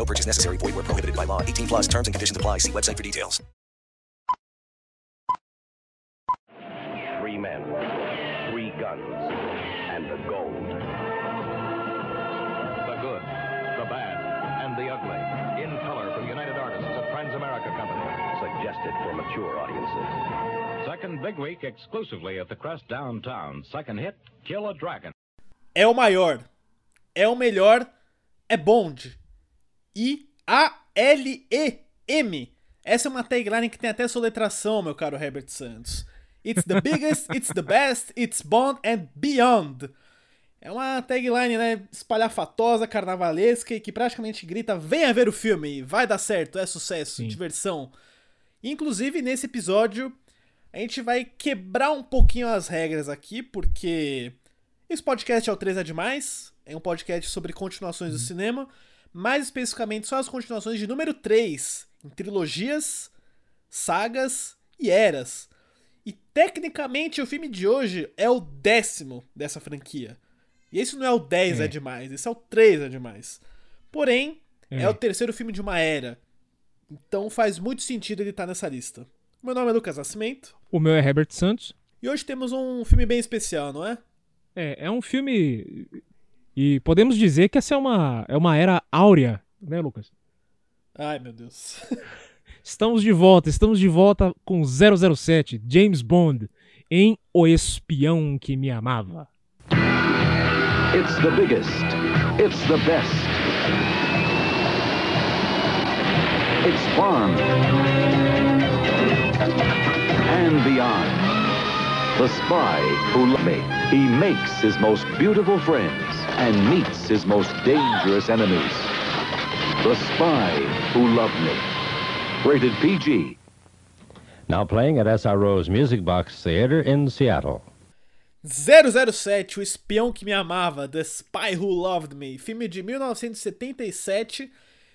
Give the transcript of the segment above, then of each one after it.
No purchase necessary. Void where prohibited by law. 18 plus terms and conditions apply. See website for details. Three men, three guns, and the gold. The good, the bad, and the ugly. In color from United Artists of Transamerica Company. Suggested for mature audiences. Second big week exclusively at the Crest downtown. Second hit, Kill a Dragon. É o maior. É o melhor. É Bond. I-A-L-E-M. Essa é uma tagline que tem até soletração, meu caro Herbert Santos. It's the biggest, it's the best, it's Bond and beyond. É uma tagline, né, espalhafatosa, carnavalesca e que praticamente grita: venha ver o filme, vai dar certo, é sucesso, Sim. diversão. Inclusive, nesse episódio, a gente vai quebrar um pouquinho as regras aqui, porque esse podcast é o 3 é demais, é um podcast sobre continuações do cinema, mais especificamente só as continuações de número 3, em trilogias, sagas e eras. E tecnicamente o filme de hoje é o décimo dessa franquia. E esse não é o 10 é, É. demais, esse é o 3 é demais. Porém, é. É. o terceiro filme de uma era. Então faz muito sentido ele estar nessa lista. Meu nome é Lucas Nascimento. O meu é Herbert Santos. E hoje temos um filme bem especial, não é? É, é um filme. E podemos dizer que essa é uma, é uma era áurea, né, Lucas? Ai, meu Deus. Estamos de volta, estamos de volta com 007, James Bond, em O Espião que Me Amava. It's the biggest. It's the best. It's Bond. And beyond. The spy who loved me. He makes his most beautiful friends and meets his most dangerous enemies. The spy who loved me. Rated PG. Now playing at SRO's Music Box Theater in Seattle. 007, O Espião que Me Amava, The Spy Who Loved Me, filme de 1977,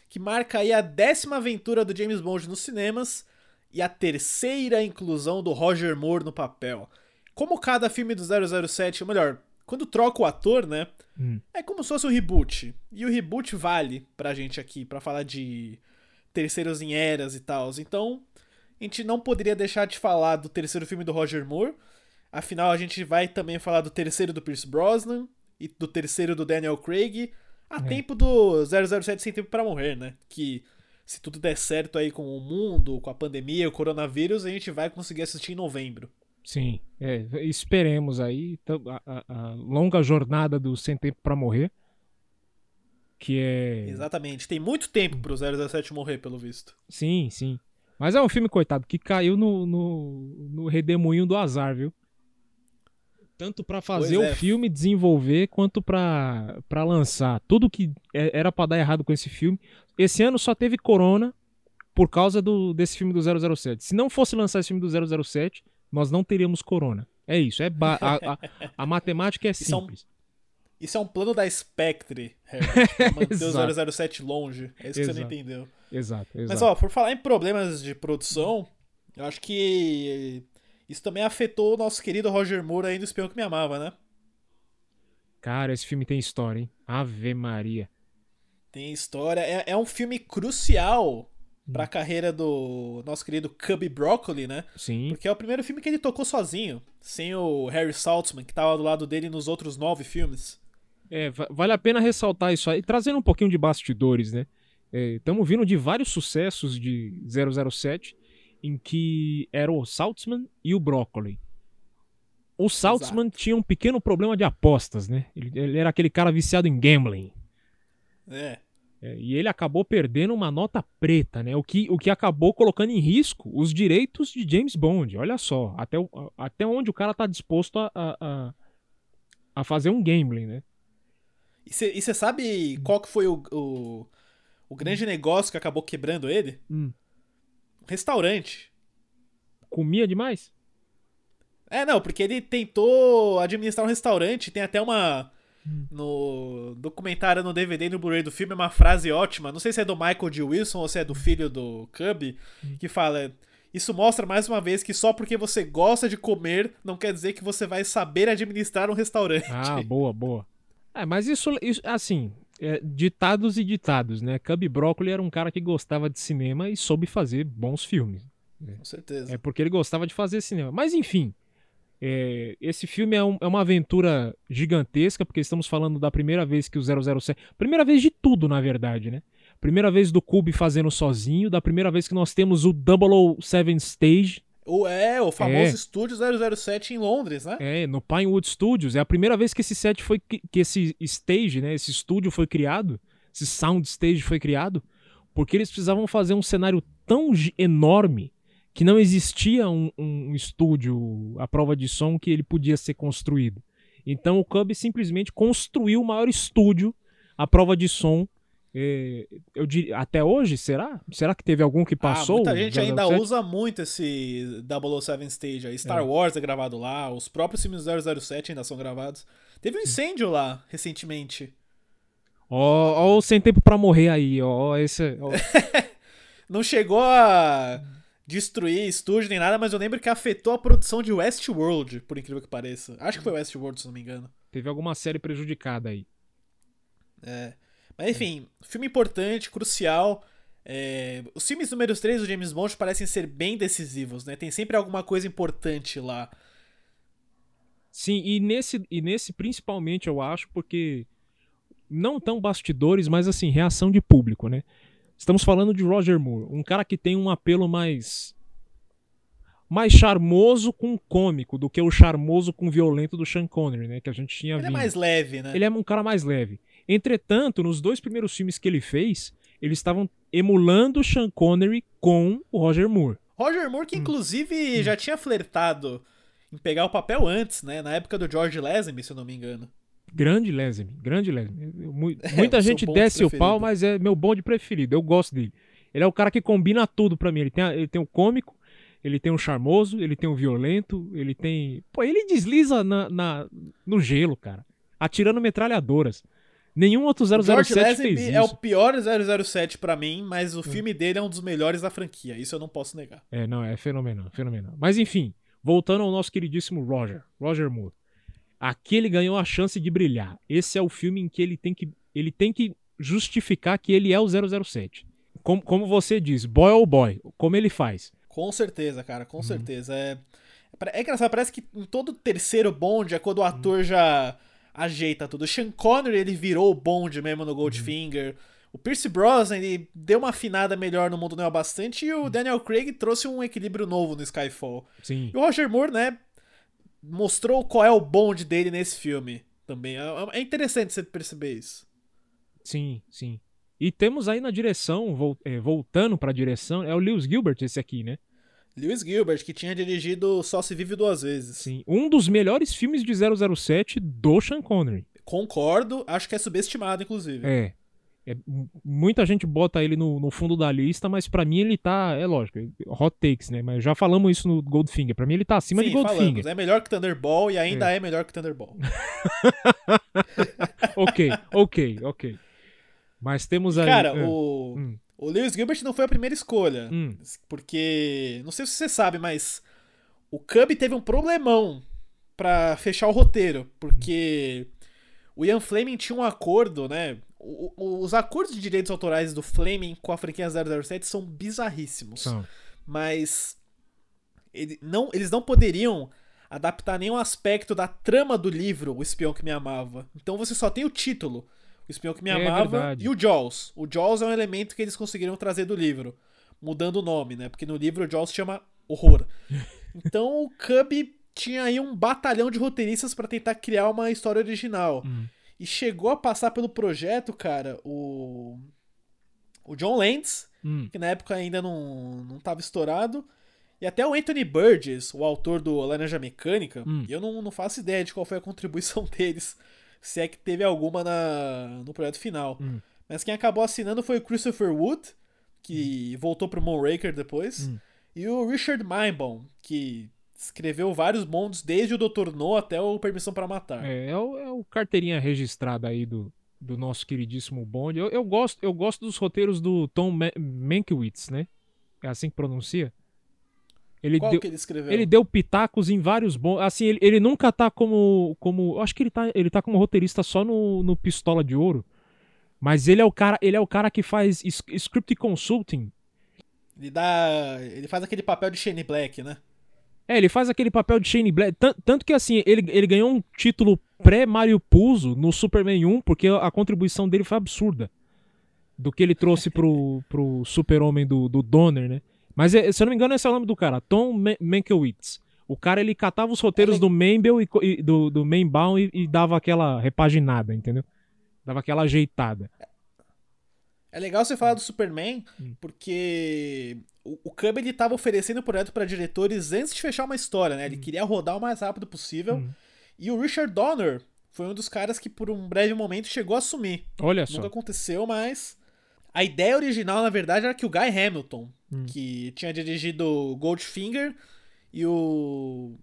que marca aí a décima aventura do James Bond nos cinemas e a terceira inclusão do Roger Moore no papel. Como cada filme do 007, ou melhor, quando troca o ator, né, é como se fosse um reboot. E o reboot vale pra gente aqui, pra falar de terceiros em eras e tal. Então, a gente não poderia deixar de falar do terceiro filme do Roger Moore, Afinal, a gente vai também falar do terceiro do Pierce Brosnan e do terceiro do Daniel Craig, a tempo do 007 Sem Tempo para Morrer, né? Que se tudo der certo aí com o mundo, com a pandemia, o coronavírus, a gente vai conseguir assistir em novembro. Sim, é, esperemos aí a, a- a longa jornada do Sem Tempo pra Morrer, que é... Exatamente. Tem muito tempo pro 007 morrer, pelo visto. Sim, sim. Mas é um filme, coitado, que caiu no, no, no redemoinho do azar, viu? Tanto pra fazer Pois o é. filme, desenvolver, quanto pra pra lançar. Tudo que é- era pra dar errado com esse filme. Esse ano só teve Corona por causa do, desse filme do 007. Se não fosse lançar esse filme do 007, nós não teríamos Corona. É isso. É ba- a, a- a matemática é Isso é um- simples. Isso é um plano da Spectre, manter Exato. o 007 longe. É isso que você não Exato. entendeu. Exato, exato. Mas, ó, por falar em problemas de produção, eu acho que isso também afetou o nosso querido Roger Moore aí do Espião que Me Amava, né? Cara, esse filme tem história, hein? Ave Maria. Tem história. É, é um filme crucial pra carreira do nosso querido Cubby Broccoli, né? Sim. Porque é o primeiro filme que ele tocou sozinho, sem o Harry Saltzman, que tava do lado dele nos outros nove filmes. É, va- vale a pena ressaltar isso aí, trazendo um pouquinho de bastidores, né? Estamos vindo de vários sucessos de 007 em que era o Saltzman e o Broccoli. O Saltzman tinha um pequeno problema de apostas, né? Ele, ele era aquele cara viciado em gambling. É. É, e ele acabou perdendo uma nota preta, né? O que, o que acabou colocando em risco os direitos de James Bond. Olha só, até, o- até onde o cara tá disposto a, a, a- fazer um gambling, né? E você sabe qual que foi o, o, o grande negócio que acabou quebrando ele? Hum. Um restaurante. Comia demais? É, não, porque ele tentou administrar um restaurante, tem até uma. No documentário, no DVD e no Blu-ray do filme, uma frase ótima. Não sei se é do Michael D. Wilson ou se é do filho do Cubby, que fala. Isso mostra mais uma vez que só porque você gosta de comer não quer dizer que você vai saber administrar um restaurante. Ah, boa, boa. É, mas isso, isso assim, é, ditados e ditados, né? Cubby Broccoli era um cara que gostava de cinema e soube fazer bons filmes. Com certeza. É porque ele gostava de fazer cinema. Mas enfim, é, esse filme é, um- é uma aventura gigantesca, porque estamos falando da primeira vez que o 007. Primeira vez de tudo, na verdade, né? Primeira vez do Cube fazendo sozinho, da primeira vez que nós temos o 007 Stage, O, é, o famoso É. estúdio 007 em Londres, né? é, no Pinewood Studios. É a primeira vez que esse set foi. que esse stage, né? Esse estúdio foi criado. Esse sound stage foi criado. Porque eles precisavam fazer um cenário tão enorme que não existia um, um estúdio à prova de som que ele podia ser construído. Então o Cub simplesmente construiu o maior estúdio à prova de som. eh, eu diria, até hoje, será? Será que teve algum que passou? Ah, muita gente ainda 007? usa muito esse 007 Stage aí. Star É. Wars é gravado lá, os próprios filmes do 007 ainda são gravados. Teve um incêndio lá, recentemente. Ó, ó, o sem tempo pra morrer aí, ó, esse, ó. Não chegou a destruir estúdio nem nada, mas eu lembro que afetou a produção de Westworld, por incrível que pareça. Acho que foi Westworld, se não me engano. teve alguma série prejudicada aí. É. Mas enfim, filme importante, crucial. É, Os filmes números 3 do James Bond parecem ser bem decisivos, né? Tem sempre alguma coisa importante lá. Sim, e nesse, e nesse principalmente eu acho, porque não tão bastidores, mas assim, reação de público, né? Estamos falando de Roger Moore, um cara que tem um apelo mais mais charmoso com cômico do que o charmoso com violento do Sean Connery, né, que a gente tinha Ele é vindo. mais leve, né? Ele é um cara mais leve. Entretanto, nos dois primeiros filmes que ele fez, eles estavam emulando o Sean Connery com o Roger Moore. Roger Moore, Hum. que inclusive já tinha flertado em pegar o papel antes, né? Na época do George Lazenby, se eu não me engano. Grande Lazenby, grande Lazenby. Mu- É, Muita seu gente desce o pau, mas é meu bonde preferido. Eu gosto dele. Ele é o cara que combina tudo pra mim. Ele tem, ele tem o cômico, ele tem o charmoso, ele tem o violento, ele tem. Pô, ele desliza na, na- no gelo, cara. Atirando metralhadoras. Nenhum outro O George 007 fez Lazenby isso. é o pior 007 pra mim, mas o filme dele é um dos melhores da franquia. Isso eu não posso negar. É, não, é fenomenal, fenomenal. Mas enfim, voltando ao nosso queridíssimo Roger, Roger Moore. Aqui ele ganhou a chance de brilhar. Esse é o filme em que ele tem que, ele tem que justificar que ele é o 007. Como, como você diz, boy ou boy, como ele faz. Com certeza, cara, Uhum. com certeza. É, é engraçado, parece que em todo terceiro Bond é Uhum. quando o ator já ajeita tudo. O Sean Connery, ele virou o Bond mesmo Uhum. no Goldfinger. O Pierce Brosnan, ele deu uma afinada melhor no Mundo Neo bastante. E Uhum. o Daniel Craig trouxe um equilíbrio novo no Skyfall. Sim. E o Roger Moore, né, mostrou qual é o Bond dele nesse filme também. É é interessante você perceber isso. Sim, sim. E temos aí na direção, é, voltando pra direção, é o Lewis Gilbert esse aqui, né? Lewis Gilbert, que tinha dirigido Só Se Vive Duas Vezes. Sim. Um dos melhores filmes de 007 do Sean Connery. Concordo, acho que é subestimado, inclusive. É. É, muita gente bota ele no, no fundo da lista, mas pra mim ele tá. É lógico, hot takes, né? Mas já falamos isso no Goldfinger. Pra mim ele tá acima Sim, de Goldfinger. falamos. É melhor que Thunderball e ainda é, melhor que Thunderball. ok, ok, ok. Mas temos aí. Cara, é, o, Hum. o Lewis Gilbert não foi a primeira escolha. Hum. Porque. Não sei se você sabe, mas. O Cub teve um problemão pra fechar o roteiro. Porque. O Ian Fleming tinha um acordo, né? O- os acordos de direitos autorais do Fleming com a franquia 007 são bizarríssimos. São. mas ele não, eles não poderiam adaptar nenhum aspecto da trama do livro O Espião que Me Amava. Então você só tem o título, O Espião que Me É Amava, e o Jaws. O Jaws é um elemento que eles conseguiram trazer do livro. mudando o nome, né? Porque no livro o Jaws se chama Horror. Então o Cub tinha aí um batalhão de roteiristas para tentar criar uma história original. Hum. E chegou a passar pelo projeto, cara, o. O John Lentz, Hum. que na época ainda não, não tava estourado. E até o Anthony Burgess, o autor do Laranja Mecânica, Hum. eu não, não faço ideia de qual foi a contribuição deles, se é que teve alguma na, no projeto final. Hum. Mas quem acabou assinando foi o Christopher Wood, que voltou pro Moonraker depois, Hum. e o Richard Meinbaum, que escreveu vários bondos desde o Dr. No até o Permissão para Matar. É, é o, é o carteirinha registrada aí do, do nosso queridíssimo Bond. Eu, eu, gosto, eu gosto dos roteiros do Tom Ma- Mankiewicz, né? É assim que pronuncia? Ele Qual deu, que ele escreveu? ele deu pitacos em vários bons. Assim, ele, ele nunca tá como. como eu acho que ele tá, ele tá como roteirista só no, no Pistola de Ouro. Mas ele é o cara, ele é o cara que faz script consulting. Ele dá. Ele faz aquele papel de Shane Black, né? É, ele faz aquele papel de Shane Black. Tan- Tanto que, assim, ele, ele ganhou um título pré-Mario Puzo no Superman 1, porque a contribuição dele foi absurda. Do que ele trouxe pro, pro Super-Homem do, do Donner, né? Mas, é, se eu não me engano, esse é o nome do cara, Tom Ma- Mankiewicz. O cara, ele catava os roteiros do Membel e, e do, do Mainbaum e, e dava aquela repaginada, entendeu? Dava aquela ajeitada. É legal você falar do Superman, Hum. porque o, o Cub ele tava oferecendo o projeto para diretores antes de fechar uma história, Hum. né? Ele queria rodar o mais rápido possível. E o Richard Donner foi um dos caras que por um breve momento chegou a assumir. Olha só. Nunca aconteceu, mas a ideia original, na verdade, era que o Guy Hamilton, Hum. que tinha dirigido Goldfinger e o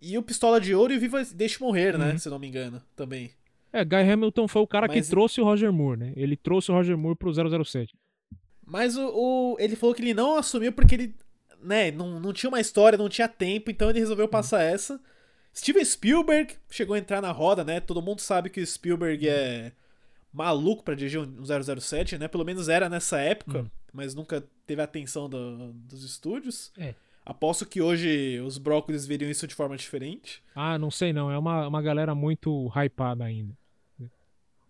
e o Pistola de Ouro e o Viva Deixe Morrer, né? Uhum. Se não me engano, também. É, Guy Hamilton foi o cara Mas- que trouxe o Roger Moore, né? Ele trouxe o Roger Moore pro 007. Mas o, o- ele falou que ele não assumiu porque ele, né, não, não tinha uma história, não tinha tempo, então ele resolveu passar essa. Steven Spielberg chegou a entrar na roda, né? Todo mundo sabe que o Spielberg é maluco pra dirigir um 007, né? Pelo menos era nessa época, mas nunca teve a atenção do- dos estúdios. É. Aposto que hoje os brócolis veriam isso de forma diferente. Ah, não sei não. É uma, uma galera muito hypada ainda.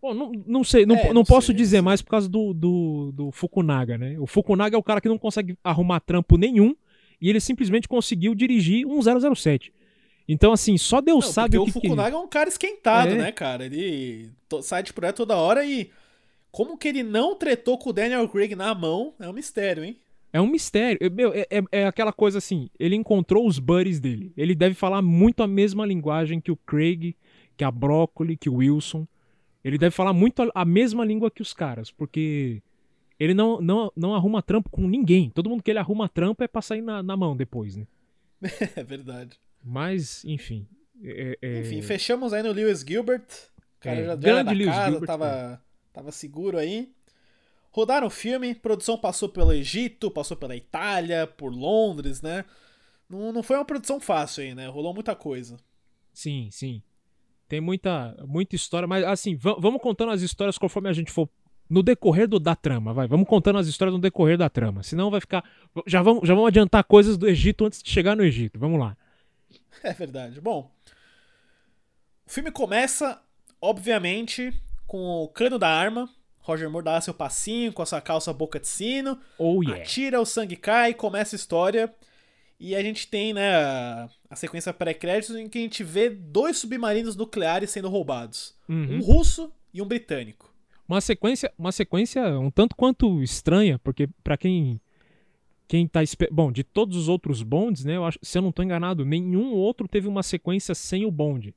Bom, não, não sei, não, É, não, não posso sei, dizer mais por causa do, do, do Fukunaga, né? O Fukunaga é o cara que não consegue arrumar trampo nenhum e ele simplesmente conseguiu dirigir um 007. Então, assim, só Deus Não, sabe o o que que... Fukunaga é um cara esquentado, É. né, cara? Ele sai de projeto toda hora e como que ele não tretou com o Daniel Craig na mão é um mistério, hein? É um mistério. É, Meu, é, é- é aquela coisa assim, ele encontrou os buddies dele. Ele deve falar muito a mesma linguagem que o Craig, que a Broccoli, que o Wilson. Ele deve falar muito a, a mesma língua que os caras, porque ele não, não, não arruma trampo com ninguém. Todo mundo que ele arruma trampo é pra sair na, na mão depois, né? é verdade. Mas, enfim. é- é- Enfim, fechamos aí no Lewis Gilbert. O cara É, já, grande da Lewis casa, Gilbert, tava, tava seguro aí. Rodaram o filme, produção passou pelo Egito, passou pela Itália, por Londres, né? Não, não foi uma produção fácil aí, né? Rolou muita coisa. Sim, sim. Tem muita, muita história, mas assim, va- vamos contando as histórias conforme a gente for no decorrer do, da trama, vai. Vamos contando as histórias no decorrer da trama. Senão vai ficar. Já vamos, já vamos adiantar coisas do Egito antes de chegar no Egito. Vamos lá. É verdade. Bom, o filme começa, obviamente, com o cano da arma. Roger Moore dá seu passinho com a sua calça boca de sino. Oh yeah. Atira, o sangue cai, começa a história. E a gente tem, né, a, a sequência pré-créditos em que a gente vê dois submarinos nucleares sendo roubados. Uhum. Um russo e um britânico. Uma sequência, uma sequência um tanto quanto estranha, porque pra quem quem tá bom, de todos os outros bondes, né, eu acho, se eu não tô enganado, nenhum outro teve uma sequência sem o bonde.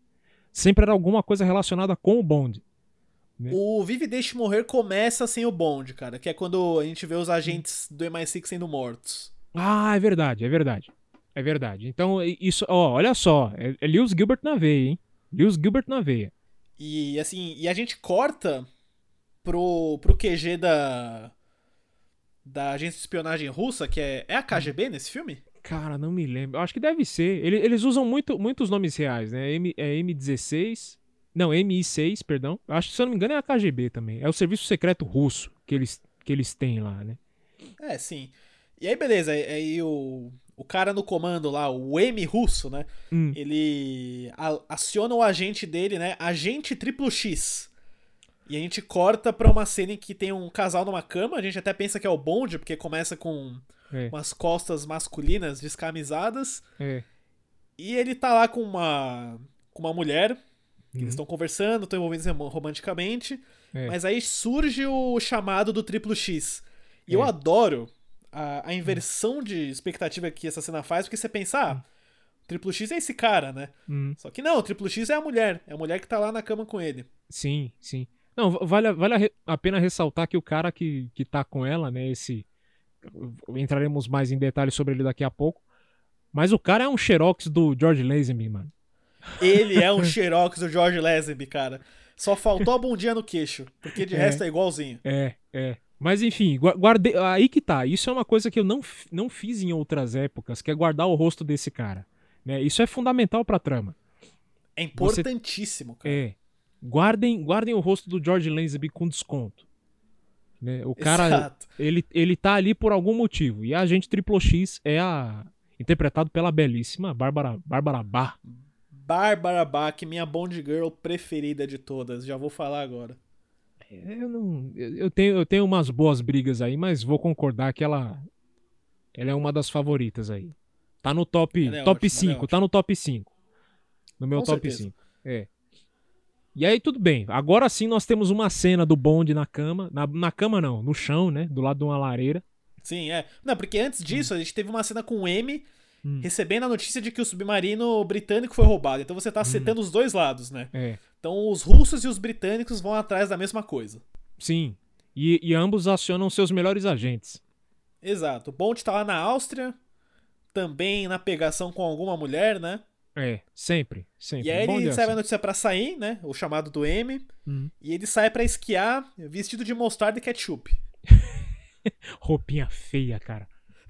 Sempre era alguma coisa relacionada com o bonde. É. O Vive e Deixe Morrer começa sem o Bond, cara, que é quando a gente vê os agentes do MI6 sendo mortos. Ah, é verdade, é verdade. É verdade. Então, isso, ó, olha só, é, é Lewis Gilbert na veia, hein? Lewis Gilbert na veia. E assim, e a gente corta pro, pro QG da da agência de espionagem russa, que é é a KGB nesse filme? Cara, não me lembro. Acho que deve ser. Ele- eles usam muito, muitos nomes reais, né? M, é M16. Não, MI6, perdão. Acho que, se eu não me engano, é a KGB também. É o serviço secreto russo que eles, que eles têm lá, né? É, sim. E aí, beleza, aí, o, o cara no comando lá, o M russo, né? Hum. Ele a- aciona o agente dele, né? Agente triplo X. E a gente corta pra uma cena em que tem um casal numa cama. A gente até pensa que é o Bond, porque começa com É. umas costas masculinas descamisadas. É. E ele tá lá com uma, com uma mulher. que Uhum. Eles estão conversando, estão envolvidos rom- romanticamente. É. Mas aí surge o chamado do triplo X. E É. eu adoro a, a inversão de expectativa que essa cena faz, porque você pensa, ah, o triplo X é esse cara, né? Hum. Só que não, o triplo X é a mulher. É a mulher que tá lá na cama com ele. Sim, sim. Não, va- vale, a- vale a pena ressaltar que o cara que, que tá com ela, né, esse... Entraremos mais em detalhes sobre ele daqui a pouco. Mas o cara é um xerox do George Lazenby, mano. Ele é um xerox do George Lazenby, cara. Só faltou a bundinha no queixo, porque de É. resto é igualzinho. É, é. Mas enfim, gua- guardei. Aí que tá. Isso é uma coisa que eu não, não fiz em outras épocas, que é guardar o rosto desse cara. Né? Isso é fundamental pra trama. É importantíssimo, cara. É. Guardem, guardem o rosto do George Lazenby com desconto. Né? O cara, Exato. ele, ele tá ali por algum motivo. E a agente Triplo X é a. Interpretado pela belíssima Bárbara, Bárbara Bach. Bárbara Bach, minha Bond Girl preferida de todas. Já vou falar agora. Eu não. Eu tenho, eu tenho umas boas brigas aí, mas vou concordar que ela. Ela é uma das favoritas aí. Tá no top, é top ótima, ela é 5, tá no top 5. No meu Com top certeza. 5. É. E aí, tudo bem. Agora sim nós temos uma cena do bonde na cama. Na, na cama não, no chão, né? Do lado de uma lareira. Sim, é. Não, porque antes disso, a gente teve uma cena com o M Hum. recebendo a notícia de que o submarino britânico foi roubado. Então você tá setando os dois lados, né? É. Então os russos e os britânicos vão atrás da mesma coisa. Sim. E, e ambos acionam seus melhores agentes. Exato. O Bond tá lá na Áustria, também na pegação com alguma mulher, né? É, sempre. Sempre. E aí ele é recebe a assim. notícia pra sair, né? O chamado do M. Hum. E ele sai pra esquiar vestido de mostarda e ketchup. Roupinha feia, cara.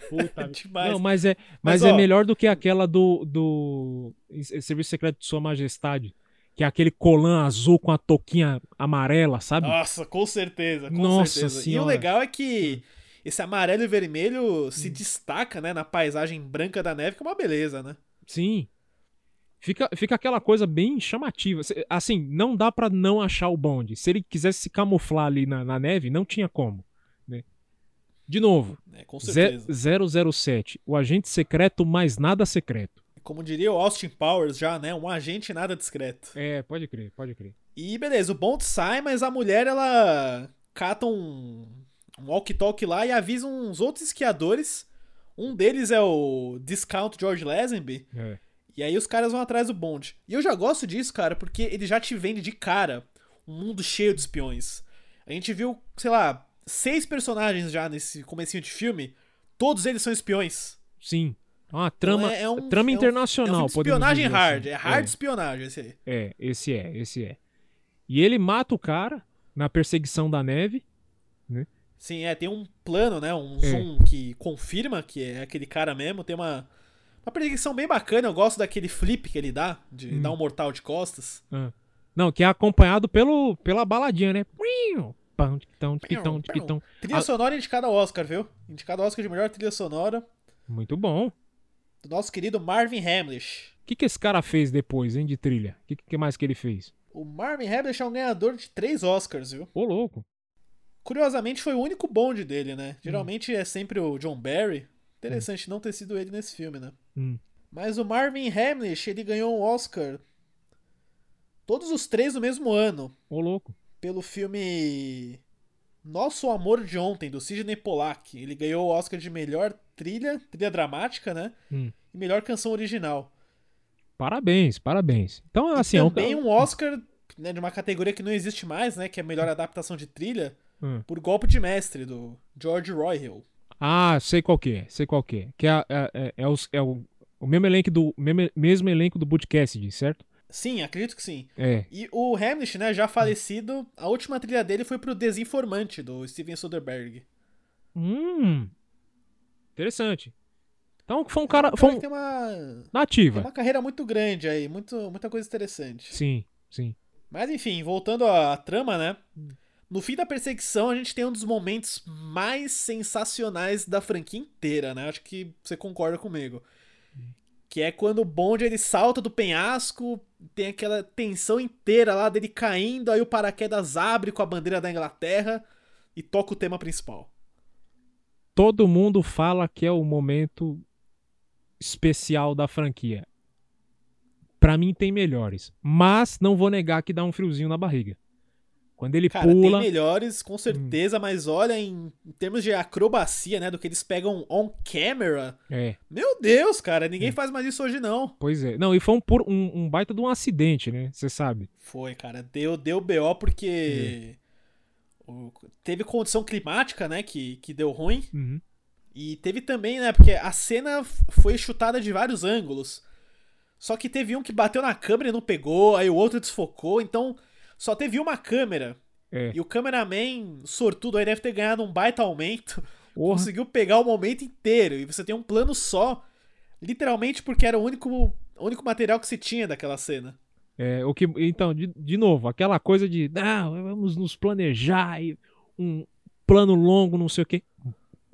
Puta. Demais. Não, mas é, Mas, mas é ó- melhor do que aquela do, do Serviço Secreto de Sua Majestade. Que é aquele colã azul com a touquinha amarela, sabe? Nossa, com certeza, com Nossa certeza. E o senhora. legal é que esse amarelo e vermelho Hum. se destaca, né, na paisagem branca da neve, que é uma beleza, né? Sim. Fica, fica aquela coisa bem chamativa. Assim, não dá pra não achar o bonde. Se ele quisesse se camuflar ali na, na neve, não tinha como. Né? De novo, É, com certeza. 007, o agente secreto mais nada secreto. Como diria o Austin Powers já, né, um agente nada discreto. É, pode crer, pode crer. E beleza, o Bond sai, mas a mulher, ela cata um, um walkie-talkie lá e avisa uns outros esquiadores. Um deles é o Discount George Lazenby. É. E aí os caras vão atrás do Bond. E eu já gosto disso, cara, porque ele já te vende de cara um mundo cheio de espiões. A gente viu, sei lá, seis personagens já nesse comecinho de filme. Todos eles são espiões. Sim. É uma trama, Então é- é um- trama é um- internacional, É um filme de podemos espionagem dizer hard. assim. É hard É. espionagem esse aí. É, esse é, esse é. E ele mata o cara na perseguição da neve. Sim, é, tem um plano, né? Um É. zoom que confirma que é aquele cara mesmo. Tem uma, uma perseguição bem bacana. Eu gosto daquele flip que ele dá, de Hum. dar um mortal de costas. Ah. Não, que é acompanhado pelo, pela baladinha, né? Tiquitão, tiquitão, tiquitão. Trilha sonora indicada ao Oscar, viu? Indicado ao Oscar de melhor trilha sonora Muito bom. Do nosso querido Marvin Hamlish. O que, que esse cara fez depois, hein, de trilha? O que, que mais que ele fez? O Marvin Hamlish é um ganhador de três Oscars, viu? Ô, louco. Curiosamente foi o único bonde dele, né? Hum. Geralmente é sempre o John Barry. Interessante não ter sido ele nesse filme, né? Hum. Mas o Marvin Hamlish, ele ganhou um Oscar todos os três no mesmo ano. Ô, louco. pelo filme Nosso Amor de Ontem, do Sidney Pollack. Ele ganhou o Oscar de melhor trilha, trilha dramática, né? Hum. E melhor canção original. Parabéns, parabéns. Então, assim, e é um- também um Oscar né, de uma categoria que não existe mais, né? Que é melhor adaptação de trilha, Hum. por Golpe de Mestre, do George Royhill. Ah, sei qual que é, sei qual que é. Que é, é, é, é os- é o, o mesmo elenco do mesmo, mesmo elenco do Butch Cassidy, certo? Sim, acredito que sim. É. E o Hamlish, né, já falecido, a última trilha dele foi pro Desinformante, do Steven Soderbergh. Hum. Interessante. Então foi um cara, foi um tem uma, tem nativa. uma carreira muito grande aí, muito, muita coisa interessante. Sim, sim. Mas enfim, voltando à trama, né? No fim da perseguição, a gente tem um dos momentos mais sensacionais da franquia inteira, né? Acho que você concorda comigo. Que é quando o Bond ele salta do penhasco, tem aquela tensão inteira lá dele caindo, aí o paraquedas abre com a bandeira da Inglaterra e toca o tema principal. Todo mundo fala que é o momento especial da franquia. Pra mim tem melhores, mas não vou negar que dá um friozinho na barriga. Quando ele Cara, tem pula, melhores, com certeza, mas olha, em, em termos de acrobacia, né, do que eles pegam on camera, é, meu Deus, cara, ninguém faz mais isso hoje não. pois é. Não, e foi um, um, um baita de um acidente, né? Você sabe. Foi, cara, deu, deu BO porque o- teve condição climática, né, que, que deu ruim. Uhum. E teve também, né, porque a cena foi chutada de vários ângulos. Só que teve um que bateu na câmera e não pegou, aí o outro desfocou, então só teve uma câmera. É. E o cameraman, sortudo, aí deve ter ganhado um baita aumento. Conseguiu pegar o momento inteiro. E você tem um plano só. Literalmente porque era o único, o único material que se tinha daquela cena. É, o que, então, de, de novo, aquela coisa de não, vamos nos planejar e um plano longo, não sei o quê.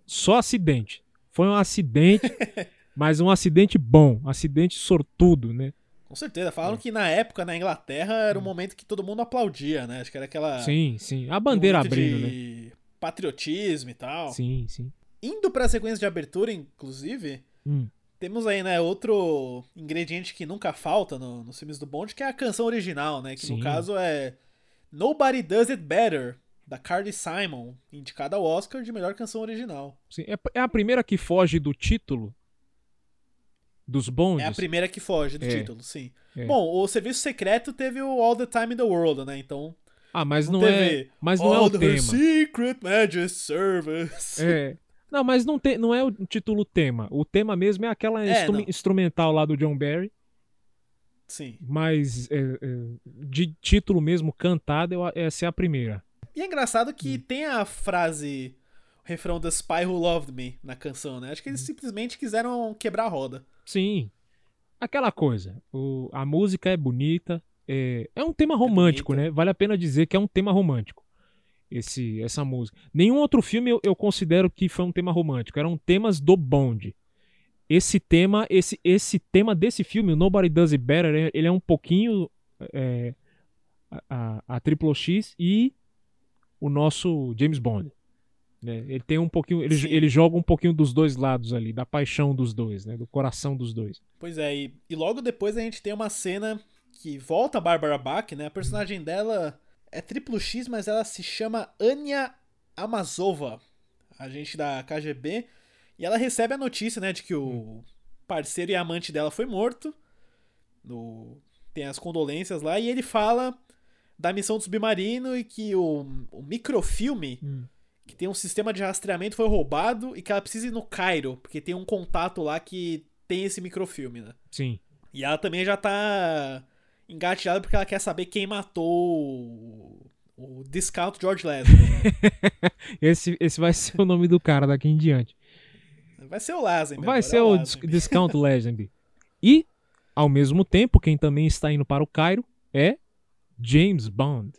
Só acidente. Foi um acidente, mas um acidente bom, um acidente sortudo, né? Com certeza. Falam É. que na época, na Inglaterra, era o momento que todo mundo aplaudia, né? Acho que era aquela. Sim, sim. A bandeira momento abrindo, né? de Patriotismo e tal. Sim, sim. Indo pra sequência de abertura, inclusive, Hum. Temos aí, né, outro ingrediente que nunca falta no- nos filmes do Bond, que é a canção original, né? Que Sim. no caso é Nobody Does It Better, da Carly Simon, indicada ao Oscar de melhor canção original. sim. É, é a primeira que foge do título dos bondes. É a primeira que foge do É. título, sim. É. Bom, o Serviço Secreto teve o All the Time in the World, né? Então. Ah, mas não, teve é, mas não é All o the tema. Secret Majesty Service. É. Não, mas não, tem, não é o título tema. O tema mesmo é aquela É, instru- não. instrumental lá do John Barry. Sim. Mas é, é, de título mesmo, cantada, essa é a primeira. E é engraçado Hum. que tem a frase, o refrão The Spy Who Loved Me na canção, né? Acho que eles Hum. simplesmente quiseram quebrar a roda. Sim. Aquela coisa. o- a música é bonita. É, é um tema romântico, bonita. né? Vale a pena dizer que é um tema romântico. Esse, essa música. Nenhum outro filme eu, eu considero que foi um tema romântico. Eram temas do Bond. Esse tema, esse, esse tema desse filme, o Nobody Does It Better, ele- ele é um pouquinho é, a, a, a Triple X e o nosso James Bond. né? Ele tem um pouquinho, ele, Sim. ele joga um pouquinho dos dois lados ali, da paixão dos dois, né? Do coração dos dois. Pois é, e, e logo depois a gente tem uma cena que volta a Barbara Bach, né? A personagem dela é triplo X, mas ela se chama Anya Amazova, agente da KGB, e ela recebe a notícia, né, de que o parceiro e amante dela foi morto. No, tem as condolências lá, e ele fala da missão do submarino e que o, o microfilme que tem um sistema de rastreamento foi roubado e que ela precisa ir no Cairo, porque tem um contato lá que tem esse microfilme, né? Sim. E ela também já tá engatilhada porque ela quer saber quem matou o, o Discount George Lazenby. Esse, esse vai ser o nome do cara daqui em diante. Vai ser o Lazenby. Vai agora ser é o Lazenby. Discount Legend. E, ao mesmo tempo, quem também está indo para o Cairo é James Bond.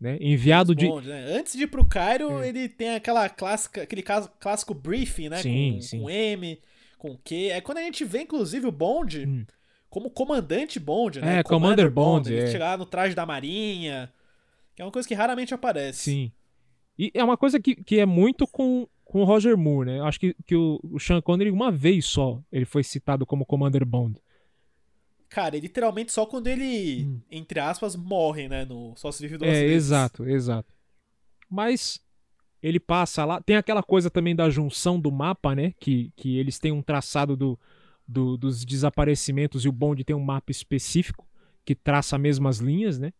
Né? Enviado de. Bond, né? Antes de ir pro Cairo, É. ele tem aquela clássica, aquele caso- clássico briefing, né? Sim, com, sim. com M, com Q. É quando a gente vê, inclusive, o Bond Hum. Como comandante Bond, né? É, Commander Bond, Ele é. chega lá no traje da marinha, que é uma coisa que raramente aparece. Sim. E é uma coisa que, que é muito com, com o Roger Moore, né? Eu acho que, que o, o Sean Connery, uma vez só, ele foi citado como Commander Bond. Cara, é literalmente só quando ele, Hum. entre aspas, morre, né? No Só se vive duas É, vezes. exato, exato. Mas ele passa lá. Tem aquela coisa também da junção do mapa, né? Que, que eles têm um traçado do, do- dos desaparecimentos e o Bond tem um mapa específico que traça as mesmas linhas, né?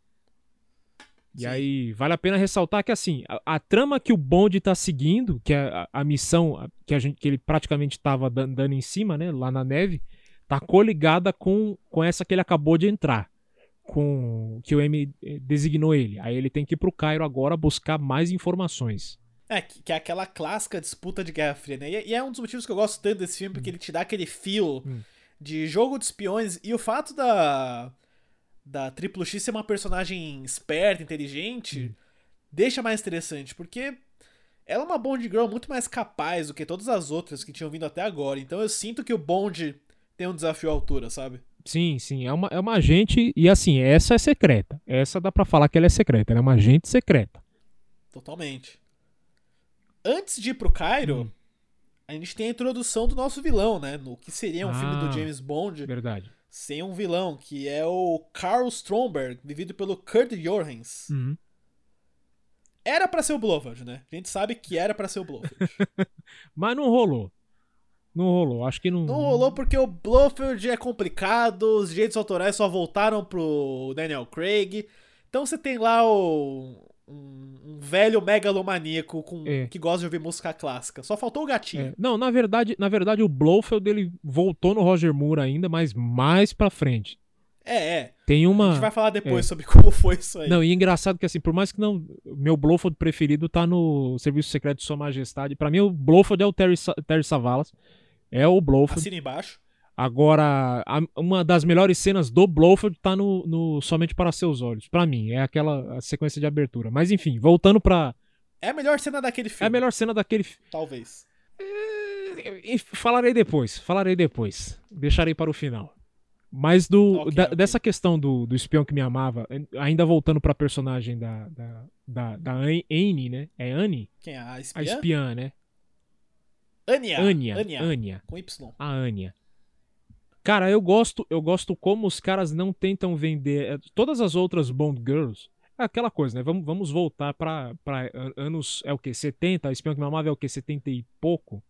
E Sim. aí, vale a pena ressaltar que, assim, a, a trama que o Bond tá seguindo, que é a, a missão que, a gente, que ele praticamente tava dan- dando em cima, né, lá na neve, tá coligada com, com essa que ele acabou de entrar com que o M eh, designou ele. Aí ele tem que ir pro Cairo agora buscar mais informações. É, que, é aquela clássica disputa de Guerra Fria, né? E, e é um dos motivos que eu gosto tanto desse filme, porque ele te dá aquele feel Hum. de jogo de espiões. E o fato da, da Triple X ser uma personagem esperta, inteligente, deixa mais interessante, porque ela é uma Bond Girl muito mais capaz do que todas as outras que tinham vindo até agora. Então eu sinto que o Bond tem um desafio à altura, sabe? Sim, sim, é uma, é uma agente e assim, essa é secreta. Essa dá pra falar que ela é secreta, ela é uma agente secreta. Totalmente. Antes de ir pro Cairo, Hum. a gente tem a introdução do nosso vilão, né? No que seria um filme Ah. do James Bond Verdade. sem um vilão, que é o Carl Stromberg, vivido pelo Kurt Johannes. Uhum. Era pra ser o Blofeld, né? A gente sabe que era pra ser o Blofeld. Mas não rolou. Não rolou. Acho que não. Não rolou porque o Blofeld é complicado, os direitos autorais só voltaram pro Daniel Craig. Então você tem lá o um, um velho megalomaníaco com, É. que gosta de ouvir música clássica. Só faltou o gatinho. É, não, na verdade, na verdade o Blofeld ele voltou no Roger Moore ainda, mas mais pra frente. É, é. Tem A uma gente vai falar depois é. sobre como foi isso aí. Não, e engraçado que assim, por mais que não, meu Blofeld preferido tá no Serviço Secreto de Sua Majestade. Pra mim o Blofeld é o Terry, Sa- Terry Savalas. É o Blofeld. Assina embaixo. Agora, a- uma das melhores cenas do Blofeld tá no, no Somente para Seus Olhos. Pra mim, é aquela sequência de abertura. Mas enfim, voltando pra. É a melhor cena daquele filme. É a melhor cena daquele. fi- Talvez. E Falarei depois, falarei depois. Deixarei para o final. Mas do, Ok, da- ok. dessa questão do, do espião que me amava, ainda voltando pra personagem da, da, da, da An- Anne, né? É Anne? Quem é? A espiã? A espiã, né? Anya. Anya. Anya. Anya. Com Y. A Anya. Cara, eu gosto, eu gosto como os caras não tentam vender. é, Todas as outras Bond Girls. É aquela coisa, né? Vamos, vamos voltar pra, pra an- anos. É o quê? 70? A espião que me amava é o quê? 70 e pouco?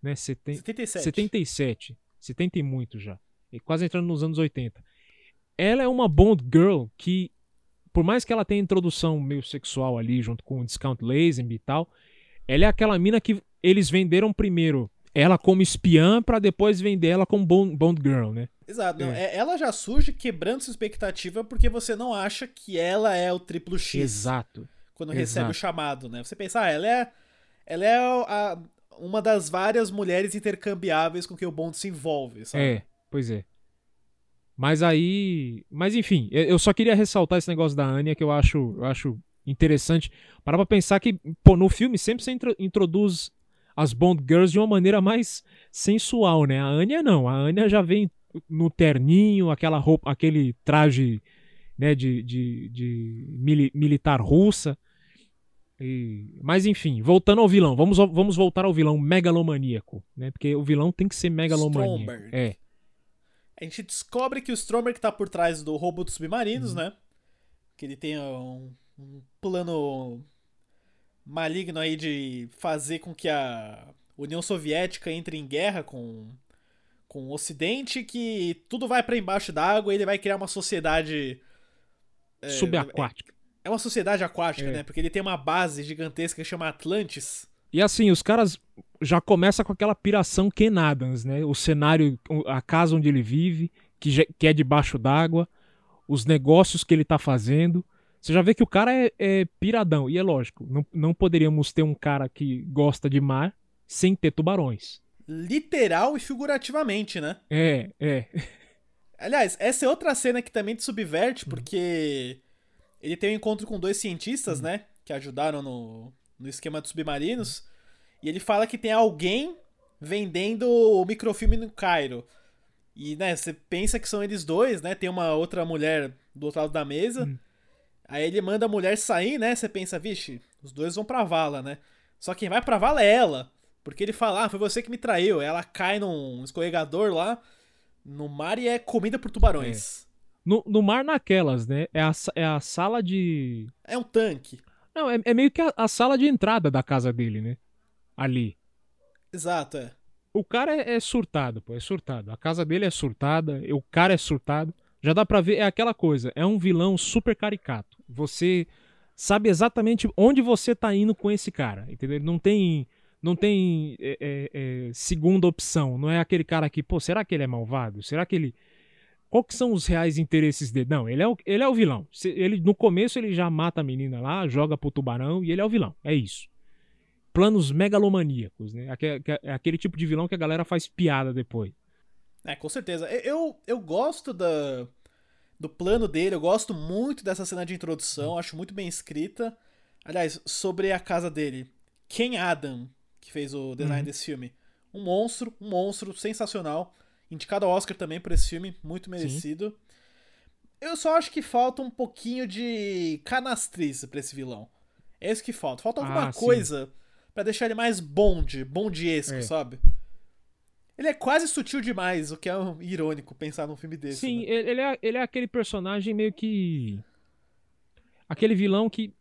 Né? 70, 77. 77. 70 e muito já. E quase entrando nos anos 80. Ela é uma Bond Girl que, por mais que ela tenha introdução meio sexual ali, junto com o Discount Lazenby e tal, ela é aquela mina que eles venderam primeiro ela como espiã pra depois vender ela como Bond, Bond Girl, né? Exato. não, É. é- Ela já surge quebrando sua expectativa porque você não acha que ela é o triplo X Exato. quando exato. recebe o chamado, né? Você pensa, ah, ela é, ela é a- uma das várias mulheres intercambiáveis com que o Bond se envolve, sabe? É, pois é. Mas aí. Mas enfim, eu só queria ressaltar esse negócio da Anya que eu acho, eu acho interessante. Parar pra pensar que, pô, no filme sempre você intro- introduz as Bond Girls de uma maneira mais sensual, né? A Anya não. A Anya já vem no terninho, aquela roupa, aquele traje né, de, de, de mili- militar russa. E- mas enfim, voltando ao vilão, vamos, vamos voltar ao vilão megalomaníaco, né? Porque o vilão tem que ser megalomaníaco. Stromberg. É. A gente descobre que o Stromberg tá por trás do roubo dos submarinos, Uhum. né? Que ele tem um, um plano maligno aí de fazer com que a União Soviética entre em guerra com, com o Ocidente, que tudo vai pra embaixo d'água e ele vai criar uma sociedade. é, Subaquática. É uma sociedade aquática, É. né? Porque ele tem uma base gigantesca que chama Atlantis. E assim, os caras já começam com aquela piração Ken Adams, né? O cenário, a casa onde ele vive, que, que é debaixo d'água, os negócios que ele tá fazendo. Você já vê que o cara é, é piradão. E é lógico, não, não poderíamos ter um cara que gosta de mar sem ter tubarões. Literal e figurativamente, né? É, é. Aliás, essa é outra cena que também te subverte, porque ele tem um encontro com dois cientistas, né? Que ajudaram no, no esquema dos submarinos. E ele fala que tem alguém vendendo o microfilme no Cairo. E, né, você pensa que são eles dois, né? Tem uma outra mulher do outro lado da mesa. Aí ele manda a mulher sair, né? Você pensa, vixe, os dois vão pra vala, né? Só quem vai pra vala é ela. Porque ele fala, ah, foi você que me traiu. Ela cai num escorregador lá no mar e é comida por tubarões. No, no mar naquelas, né? É a, é a sala de. É, um tanque. Não, é, é meio que a, a sala de entrada da casa dele, né? Ali. Exato, é. O cara é, é surtado, pô, é surtado. A casa dele é surtada, o cara é surtado. Já dá pra ver, é aquela coisa, é um vilão super caricato. Você sabe exatamente onde você tá indo com esse cara, entendeu? Não tem, não tem é, é, é, segunda opção. Não é aquele cara que, pô, será que ele é malvado? Será que ele... Qual que são os reais interesses dele? Não, ele é o, ele é o vilão. Ele, no começo ele já mata a menina lá, joga pro tubarão e ele é o vilão. É isso planos megalomaníacos, né? É aquele tipo de vilão que a galera faz piada depois. É, com certeza. Eu, eu gosto da, do plano dele, eu gosto muito dessa cena de introdução, acho muito bem escrita. Aliás, sobre a casa dele, Ken Adam, que fez o design Uhum. desse filme. Um monstro, um monstro sensacional. Indicado ao Oscar também por esse filme, muito merecido. Eu só acho que falta um pouquinho de canastrice pra esse vilão. É isso que falta. Falta alguma Ah, sim. coisa pra deixar ele mais bonde, bondiesco, É. sabe? Ele é quase sutil demais, o que é um- irônico pensar num filme desse. Sim, né? ele, é, ele é aquele personagem meio que. Aquele vilão que.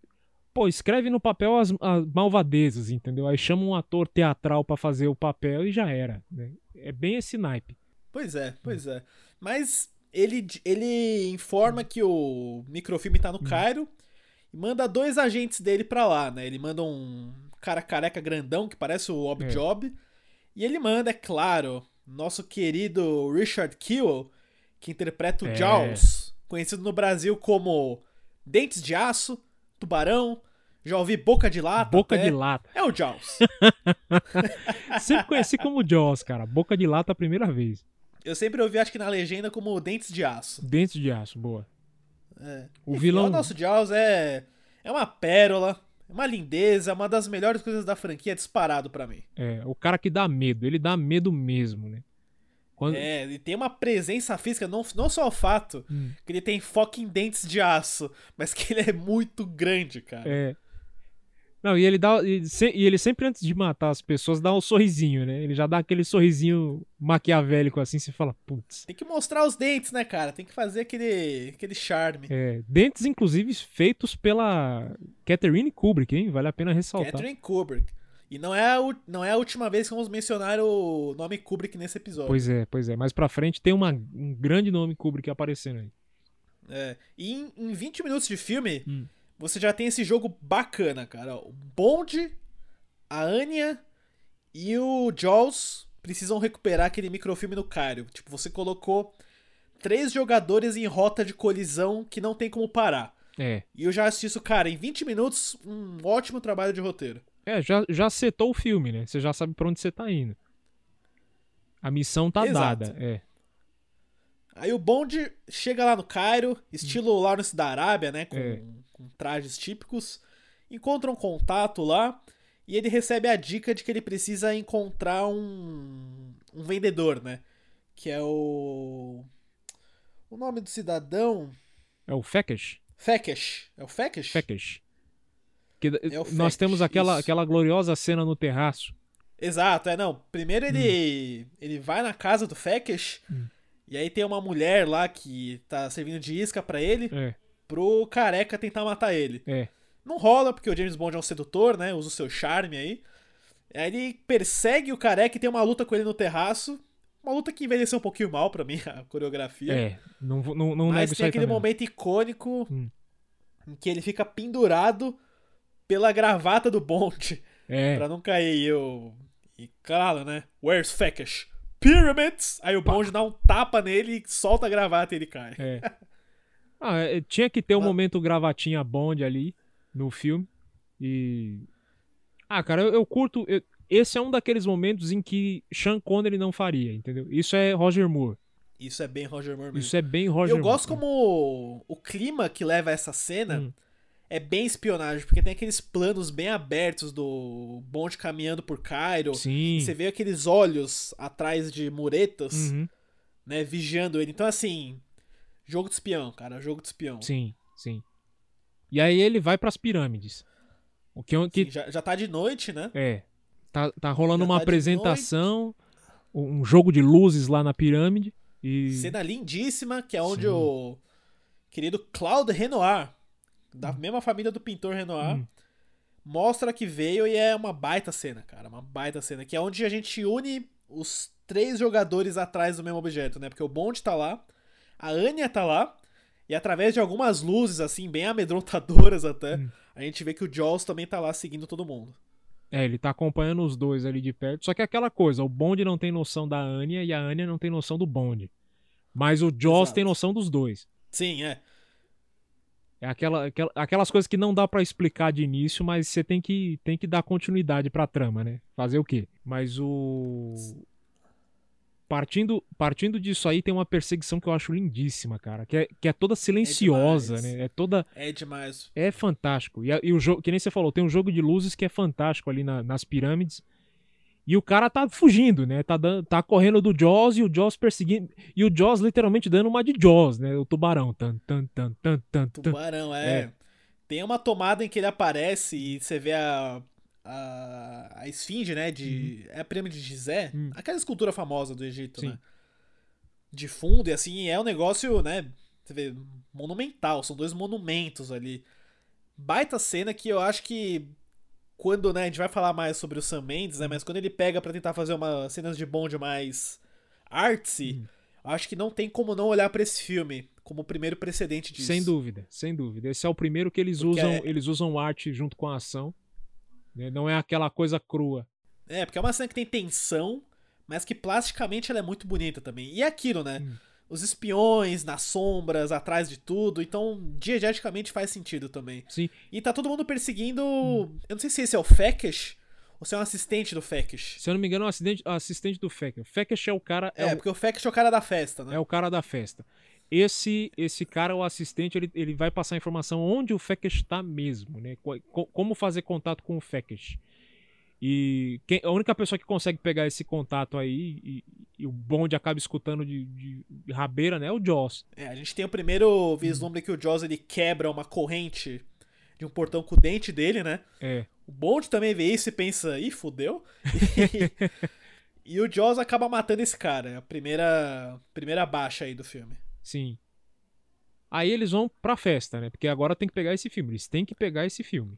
Pô, escreve no papel as, as malvadezas, entendeu? Aí chama um ator teatral pra fazer o papel e já era. né? É bem esse naipe. Pois é, pois é. Mas ele, ele informa que o microfilme tá no Cairo e manda dois agentes dele pra lá, né? Ele manda um cara careca grandão que parece o Ob É. E ele manda, é claro, nosso querido Richard Kiel, que interpreta o É. Jaws, conhecido no Brasil como Dentes de Aço, Tubarão, já ouvi Boca de Lata. Boca até. de lata. É o Jaws. Sempre conheci como Jaws, cara. Boca de lata a primeira vez. Eu sempre ouvi, acho que na legenda, como Dentes de Aço. Dentes de aço, boa. É. O Enfim, vilão- O nosso Jaws é, é uma pérola, uma lindeza, é uma das melhores coisas da franquia disparado pra mim. É, o cara que dá medo. Ele dá medo mesmo, né? Quando... É, ele tem uma presença física, não, não só o fato Hum. que ele tem fucking dentes de aço, mas que ele é muito grande, cara. É. Não, e ele dá. E, se- e ele sempre, antes de matar as pessoas, dá um sorrisinho, né? Ele já dá aquele sorrisinho maquiavélico assim, você fala, putz. Tem que mostrar os dentes, né, cara? Tem que fazer aquele, aquele charme. É, dentes, inclusive, feitos pela Catherine Kubrick, hein? Vale a pena ressaltar. Catherine Kubrick. E não é, a, não é a última vez que vamos mencionar o nome Kubrick nesse episódio. Pois é, pois é. Mais pra frente tem uma, um grande nome Kubrick aparecendo aí. É. E em, em 20 minutos de filme, Hum. Você já tem esse jogo bacana, cara. O Bond, a Anya e o Jaws precisam recuperar aquele microfilme no Cairo. Tipo, você colocou três jogadores em rota de colisão que não tem como parar. É. E eu já assisti isso, cara, em 20 minutos, um ótimo trabalho de roteiro. É, já, já setou o filme, né? Você já sabe pra onde você tá indo. A missão tá Exato. dada. É. Aí o Bond chega lá no Cairo, estilo Lawrence da Arábia, né? Com, É. com trajes típicos. Encontra um contato lá e ele recebe a dica de que ele precisa encontrar um, um vendedor, né? Que é o. O nome do cidadão. É o Fekesh? Fekesh. É o Fekesh? Fekesh. Que, É o nós Fekesh, temos aquela, isso. aquela gloriosa cena no terraço. Exato, é não. Primeiro ele Hum. ele vai na casa do Fekesh e aí tem uma mulher lá que tá servindo de isca pra ele, É, pro careca tentar matar ele. é. Não rola, porque o James Bond é um sedutor, né? Usa o seu charme aí. Aí ele persegue o careca e tem uma luta com ele no terraço. Uma luta que envelheceu um pouquinho mal pra mim, a coreografia. É, não, não, não Mas tem aquele também. momento icônico Hum. em que ele fica pendurado pela gravata do Bond É, pra não cair. E eu... E claro, né? Where's Fekesh? Pyramids! Aí o Bond dá um tapa nele e solta a gravata e ele cai. é. Ah, é, tinha que ter um momento gravatinha Bond ali no filme. E. Ah, cara, eu, eu curto. eu- esse é um daqueles momentos em que Sean Connery não faria, entendeu? Isso é Roger Moore. Isso é bem Roger Moore mesmo. Isso é bem Roger Eu gosto Moore. como o clima que leva a essa cena Hum. É bem espionagem, porque tem aqueles planos bem abertos do Bond caminhando por Cairo. Sim. Você vê aqueles olhos atrás de muretas, Uhum. né, vigiando ele. Então, assim, jogo de espião, cara, jogo de espião. Sim, sim. E aí ele vai pras pirâmides. O que, que Sim, já, já tá de noite, né? é, tá, tá rolando Já uma tá apresentação, um jogo de luzes lá na pirâmide e Cena lindíssima, que é onde Sim. o querido Claude Renoir, da mesma família do pintor Renoir, Hum. mostra que veio e é uma baita cena, cara. Uma baita cena. Que é onde a gente une os três jogadores atrás do mesmo objeto, né? Porque o Bond tá lá, a Anya tá lá, e através de algumas luzes, assim, bem amedrontadoras até, Hum. a gente vê que o Jaws também tá lá seguindo todo mundo. É, ele tá acompanhando os dois ali de perto. Só que é aquela coisa, o Bond não tem noção da Anya e a Anya não tem noção do Bond. Mas o Jaws Exato. tem noção dos dois. Sim, é. É aquela, aquela- aquelas coisas que não dá pra explicar de início, mas você tem que, tem que dar continuidade pra trama, né? Fazer o quê? Mas o. Partindo, partindo disso aí, tem uma perseguição que eu acho lindíssima, cara. Que é, que é toda silenciosa, demais. né? É toda. É demais. É fantástico. E, e o jogo, que nem você falou, tem um jogo de luzes que é fantástico ali na- nas pirâmides. E o cara tá fugindo, né? Tá, dan- tá correndo do Jaws e o Jaws perseguindo. E o Jaws literalmente dando uma de Jaws, né? O tubarão. Tan, tan, tan, tan, tan. Tubarão, é. É. Tem uma tomada em que ele aparece e você vê a, a, a esfinge, né? De, É a pirâmide de Gizé. Hum. Aquela escultura famosa do Egito, Sim. né? De fundo, e assim, é um negócio, né? Você vê, monumental. São dois monumentos ali. Baita cena que eu acho que. Quando, né, a gente vai falar mais sobre o Sam Mendes, né? Mas quando ele pega pra tentar fazer uma cenas de bonde mais artsy, Hum. acho que não tem como não olhar pra esse filme como o primeiro precedente disso. Sem dúvida, sem dúvida. Esse é o primeiro que eles Porque usam, é- eles usam arte junto com a ação. né? Não é aquela coisa crua. É, porque é uma cena que tem tensão, mas que plasticamente ela é muito bonita também. E é aquilo, né? Hum. Os espiões nas sombras, atrás de tudo, então diegeticamente faz sentido também. Sim. E tá todo mundo perseguindo. Eu não sei se esse é o Fekesh ou se é um assistente do Fekesh. Se eu não me engano, é o assistente, assistente do Fekesh. O Fekesh é o cara, é, É, o, porque o Fekesh é o cara da festa, né? é o cara da festa. Esse esse cara, o assistente, ele, ele vai passar a informação onde o Fekesh está mesmo, né? Co- co- Como fazer contato com o Fekesh. E quem- a única pessoa que consegue pegar esse contato aí e, e o bonde acaba escutando de, de rabeira, né? É o Joss. É, a gente tem o primeiro vislumbre que o Jaws ele quebra uma corrente de um portão com o dente dele, né? É. O Bond também vê isso e pensa, ih, fudeu. E, e o Jaws acaba matando esse cara. É a primeira, primeira baixa aí do filme. Sim. Aí eles vão pra festa, né? Porque agora tem que pegar esse filme. Eles têm que pegar esse filme.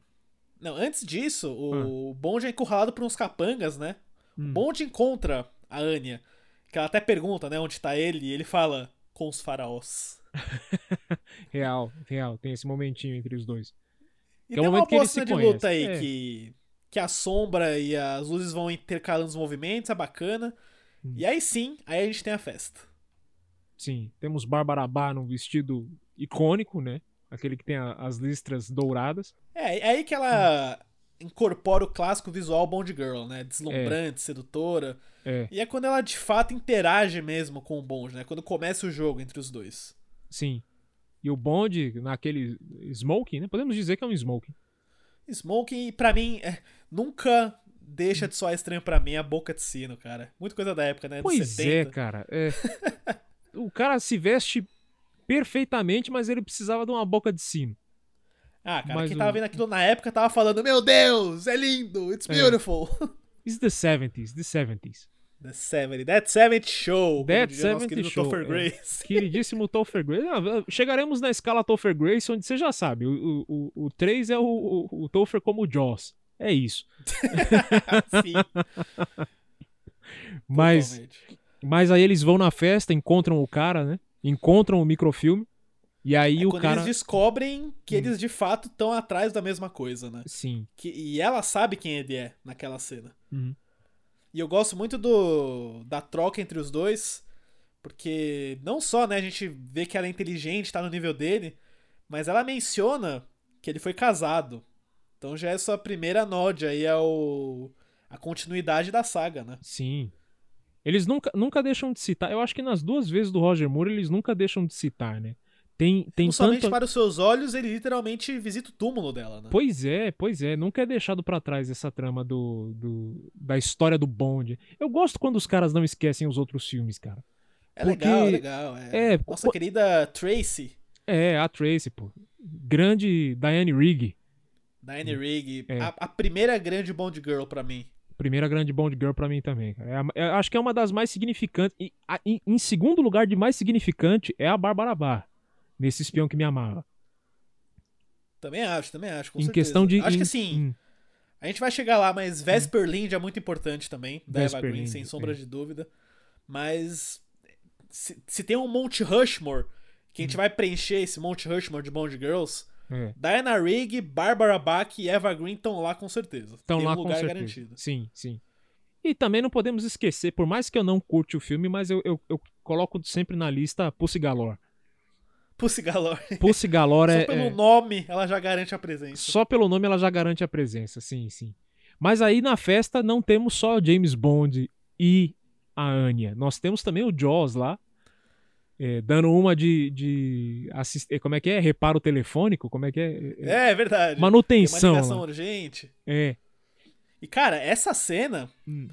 Não, antes disso, o Bond é encurralado por uns capangas, né? O Bond encontra a Anya, que ela até pergunta, né, onde tá ele, e ele fala, com os faraós. Real, real. Tem esse momentinho entre os dois. E Que é tem uma momento que boa cena de luta aí, É. que, que a sombra e as luzes vão intercalando os movimentos, é bacana. Hum. E aí sim, aí a gente tem a festa. Sim, temos Bárbara Bar num vestido icônico, né? Aquele que tem a- as listras douradas. É, é aí que ela incorpora o clássico visual Bond Girl, né? Deslumbrante, sedutora. É, E é quando ela de fato interage mesmo com o Bond, né? Quando começa o jogo entre os dois. sim. E o Bond, naquele smoking, né? Podemos dizer que é um smoking. Smoking, pra mim, é, nunca deixa de soar estranho pra mim a boca de sino, cara. Muita coisa da época, né? Pois 70. é, cara. é. o cara se veste perfeitamente, mas ele precisava de uma boca de sino. Ah, cara, Mas quem o- tava vendo aquilo na época tava falando: Meu Deus, é lindo, it's É. beautiful. It's the 70s, the 70s. The 70, That 70 Show. That diria nosso 70 querido Show, Topher é. Grace. Queridíssimo Topher Grace. Ah, chegaremos na escala Topher Grace, onde você já sabe. O, o, o, o 3 é o, o, o Topher como o Jaws. É isso. Sim, Mas, totalmente. mas aí eles vão na festa, encontram o cara, né? Encontram o microfilme. E aí É o quando cara. eles descobrem que eles de fato estão atrás da mesma coisa, né? Sim. Que, e ela sabe quem ele é naquela cena. Uhum. E eu gosto muito do da troca entre os dois, porque não só, né, a gente vê que ela é inteligente, tá no nível dele, mas ela menciona que ele foi casado. Então já é sua primeira nod aí ao a continuidade da saga, né? Sim. Eles nunca, nunca deixam de citar. Eu acho que nas duas vezes do Roger Moore eles nunca deixam de citar, né? Tem, tem somente tanto. para os seus olhos, ele literalmente visita o túmulo dela, né? Pois é, pois é. Nunca é deixado pra trás essa trama do, do, da história do Bond. Eu gosto quando os caras não esquecem os outros filmes, cara. É porque- legal, é legal. É. é, Nossa pô- querida Tracy, É, a Tracy, pô. Grande Diane Rigg. Diane Rigg, É. a, a primeira grande Bond Girl pra mim. Primeira grande Bond Girl pra mim também, cara. É é- acho que é uma das mais significantes. E, a- em, em segundo lugar de mais significante é a Bárbara Bar. Nesse espião que me amava. Também acho, também acho, em certeza. questão de. Acho em- que assim, em- a gente vai chegar lá, mas Vesper Lind é muito importante também, da Eva Vesper Green, Lynd, sem sombra é. de dúvida. Mas se, se tem um Monte Rushmore, que a Hum. gente vai preencher esse Monte Rushmore de Bond Girls, é. Diana Rigg, Barbara Bach e Eva Green estão lá com certeza. Estão lá um com lugar certeza. garantido. Sim, sim. E também não podemos esquecer, por mais que eu não curte o filme, mas eu, eu, eu coloco sempre na lista Pussy Galore. Pussy Galore. Pussy Galore Só é, pelo é- nome, ela já garante a presença. Só pelo nome ela já garante a presença, sim, sim. Mas aí na festa não temos só James Bond e a Anya. Nós temos também o Jaws lá, é, dando uma de, de assist... eh, como é que é? Reparo telefônico? Como é que é? É, é verdade. Tem Manutenção. uma ligação lá. urgente. É. E, cara, essa cena Hum.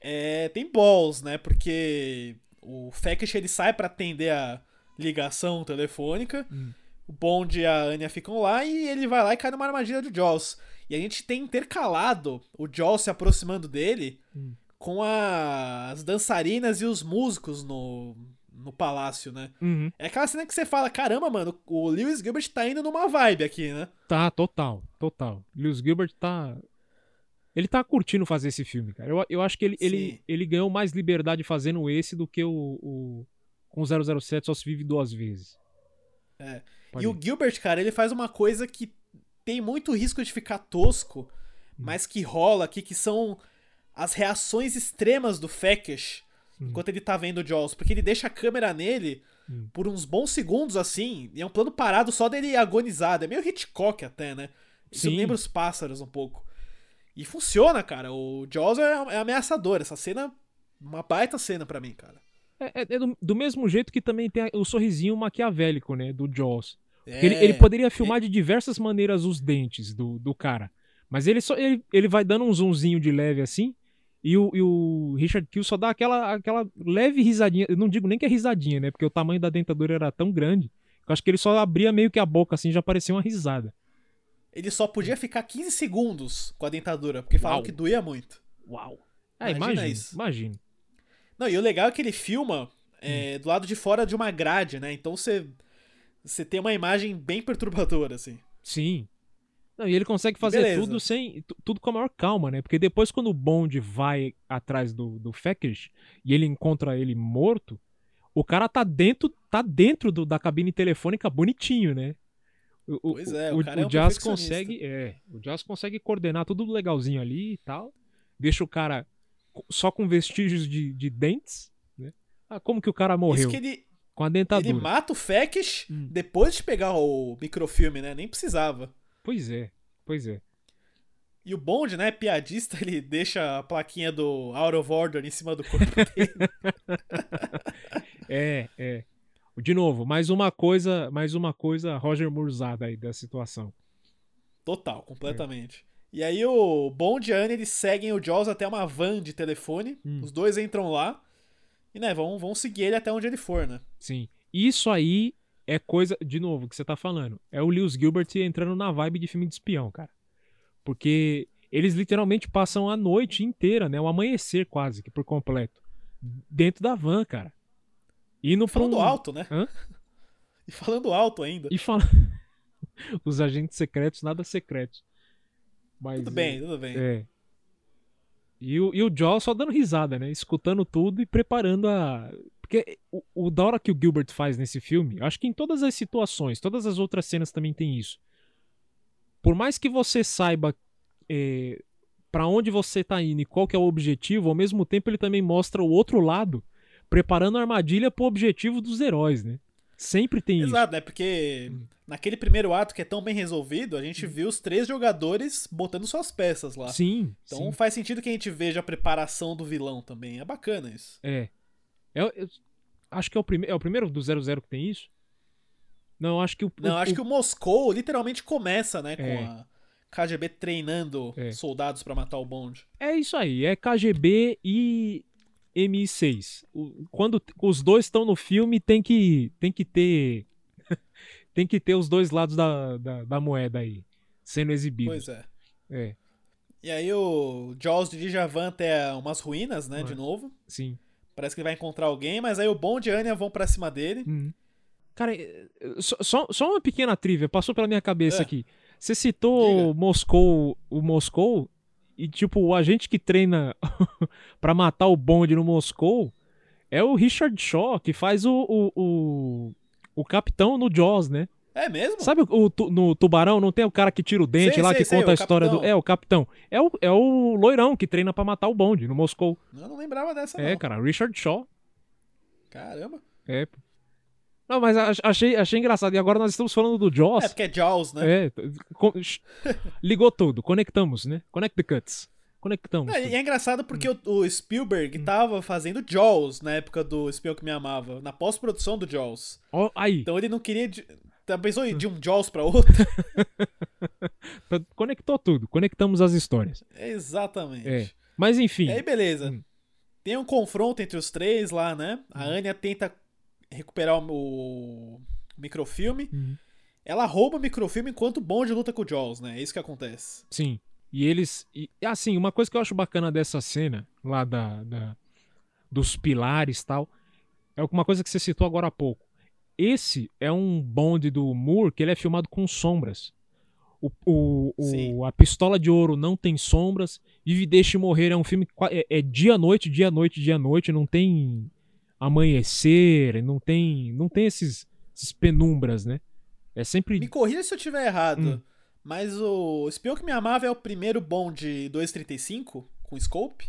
é, tem balls, né? Porque o Fekish ele sai pra atender a ligação telefônica, Hum. o Bond e a Anya ficam lá e ele vai lá e cai numa armadilha do Jaws. E a gente tem intercalado o Jaws se aproximando dele Hum. com a- as dançarinas e os músicos no, no palácio, né? Uhum. É aquela cena que você fala, caramba, mano, o Lewis Gilbert tá indo numa vibe aqui, né? Tá, total, total. Lewis Gilbert tá. Ele tá curtindo fazer esse filme, cara. Eu, eu acho que ele, ele, Sim. ele ganhou mais liberdade fazendo esse do que o, o com o 007 só se vive duas vezes. É. Pode E o Gilbert, cara, ele faz uma coisa que tem muito risco de ficar tosco, mas que rola aqui, que são as reações extremas do Fekesh enquanto ele tá vendo o Jaws. Porque ele deixa a câmera nele Hum. por uns bons segundos, assim, e é um plano parado só dele agonizado. É meio Hitchcock até, né? Isso Sim. lembra os pássaros um pouco. E funciona, cara. O Jaws é, é ameaçador. Essa cena, uma baita cena pra mim, cara. É, é- é do, do mesmo jeito que também tem o sorrisinho maquiavélico, né? Do Jaws. É, Ele, ele poderia filmar de diversas maneiras os dentes do, do cara. Mas ele só ele, ele vai dando um zoomzinho de leve assim. E o, e o Richard Kill só dá aquela, aquela leve risadinha. Eu não digo nem que é risadinha, né? Porque o tamanho da dentadura era tão grande. Que eu acho que ele só abria meio que a boca assim já parecia uma risada. Ele só podia ficar 15 segundos com a dentadura, porque falavam que doía muito. Uau! É, Imagina imagina, isso. imagina. Não, e o legal é que ele filma Hum. é, do lado de fora de uma grade, né? Então você você tem uma imagem bem perturbadora, assim. Sim. Não, e ele consegue fazer Beleza. tudo sem. tu- Tudo com a maior calma, né? Porque depois, quando o Bond vai atrás do, do Feckers e ele encontra ele morto, o cara tá dentro, tá dentro do- da cabine telefônica bonitinho, né? O, o- Pois é, o, o cara é um Jazz consegue. É, o Jazz consegue coordenar tudo legalzinho ali e tal. Deixa o cara só com vestígios de, de dentes, né? Ah, como que o cara morreu? Ele, Com a dentadura. ele mata o Fekish Hum. depois de pegar o microfilme, né? Nem precisava. Pois é, pois é. E o Bond, né, piadista, ele deixa a plaquinha do Out of Order em cima do corpo dele. É, é. De novo, mais uma coisa, mais uma coisa Roger Murzada aí da situação. Total, completamente. E aí o Bond e a Anne, eles seguem o Jaws até uma van de telefone. Hum. Os dois entram lá. E, né, vão, vão seguir ele até onde ele for, né? Sim. Isso aí é coisa, de novo, que você tá falando. É o Lewis Gilbert entrando na vibe de filme de espião, cara. Porque eles literalmente passam a noite inteira, né? O amanhecer quase que por completo. Dentro da van, cara. Indo Falando um... alto, né? Hã? E falando alto ainda. E fala... Os agentes secretos, nada secretos. Mas, Tudo bem, tudo bem. É. E o, e o Jaws só dando risada, né? Escutando tudo e preparando a. Porque o, o da hora que o Gilbert faz nesse filme, acho que em todas as situações, todas as outras cenas também tem isso. Por mais que você saiba é, para onde você tá indo e qual que é o objetivo, ao mesmo tempo ele também mostra o outro lado, preparando a armadilha pro objetivo dos heróis, né? Sempre tem isso. Exato, né? Porque naquele primeiro ato que é tão bem resolvido, a gente viu os três jogadores botando suas peças lá. Sim. Então sim. faz sentido que a gente veja a preparação do vilão também. É bacana isso. É. Eu, eu acho que é o, prime é o primeiro do 00 que tem isso? Não, acho que o. Não, o- acho que o Moscou literalmente começa, né? Com É. a KGB treinando É. soldados pra matar o Bond. É isso aí, é KGB e MI6. O- Quando os dois estão no filme, tem que, tem que ter. tem que ter os dois lados da, da, da moeda aí, sendo exibidos. Pois é. É, E aí o Jaws dirige a van até umas ruínas, né? De novo. sim. Parece que ele vai encontrar alguém, mas aí o Bond e a Anya vão pra cima dele. Uhum. Cara, eh, só, só, uma pequena trivia, passou pela minha cabeça É. aqui. Você citou Diga. Moscou, o Moscou, e tipo, o agente que treina pra matar o bonde no Moscou é o Richard Shaw, que faz o, o, o, o capitão no Jaws, né? É mesmo? Sabe o, o no Tubarão não tem o cara que tira o dente Sei, lá, sei, que sei, conta o a história do. capitão. É, o capitão. É o, é o loirão que treina pra matar o bonde no Moscou. Eu não lembrava dessa, É, não. cara, Richard Shaw. Caramba. É. Não, mas ach- achei, achei engraçado. E agora nós estamos falando do Jaws. É porque é Jaws, né? É, ligou tudo, conectamos, né? Connect the cuts. Conectamos. E tudo. é engraçado porque o, o Hum. Spielberg tava fazendo Jaws na época do Espião que Me Amava, na pós-produção do Jaws. Ó, aí, Então ele não queria. Tá, Pensou de um Jaws pra outro? conectou tudo, conectamos as histórias. Exatamente. É. Mas enfim, E aí, beleza. Hum. Tem um confronto entre os três lá, né? A Anya tenta recuperar o, microfilme. Uhum. ela rouba o microfilme enquanto o Bond luta com o Jaws, né? É isso que acontece. Sim. E eles. E, assim, uma coisa que eu acho bacana dessa cena, lá da, da dos pilares e tal, é uma coisa que você citou agora há pouco. Esse é um bonde do Moore que ele é filmado com sombras. O, o, o, a Pistola de Ouro não tem sombras. Vive e Deixe Morrer é um filme. É, é dia-noite, dia-noite, dia-noite. Não tem amanhecer, não tem. Não tem esses, esses penumbras, né? É sempre. Me corrija se eu estiver errado. Hum. Mas o Espião que Me Amava é o primeiro Bond 235 com scope?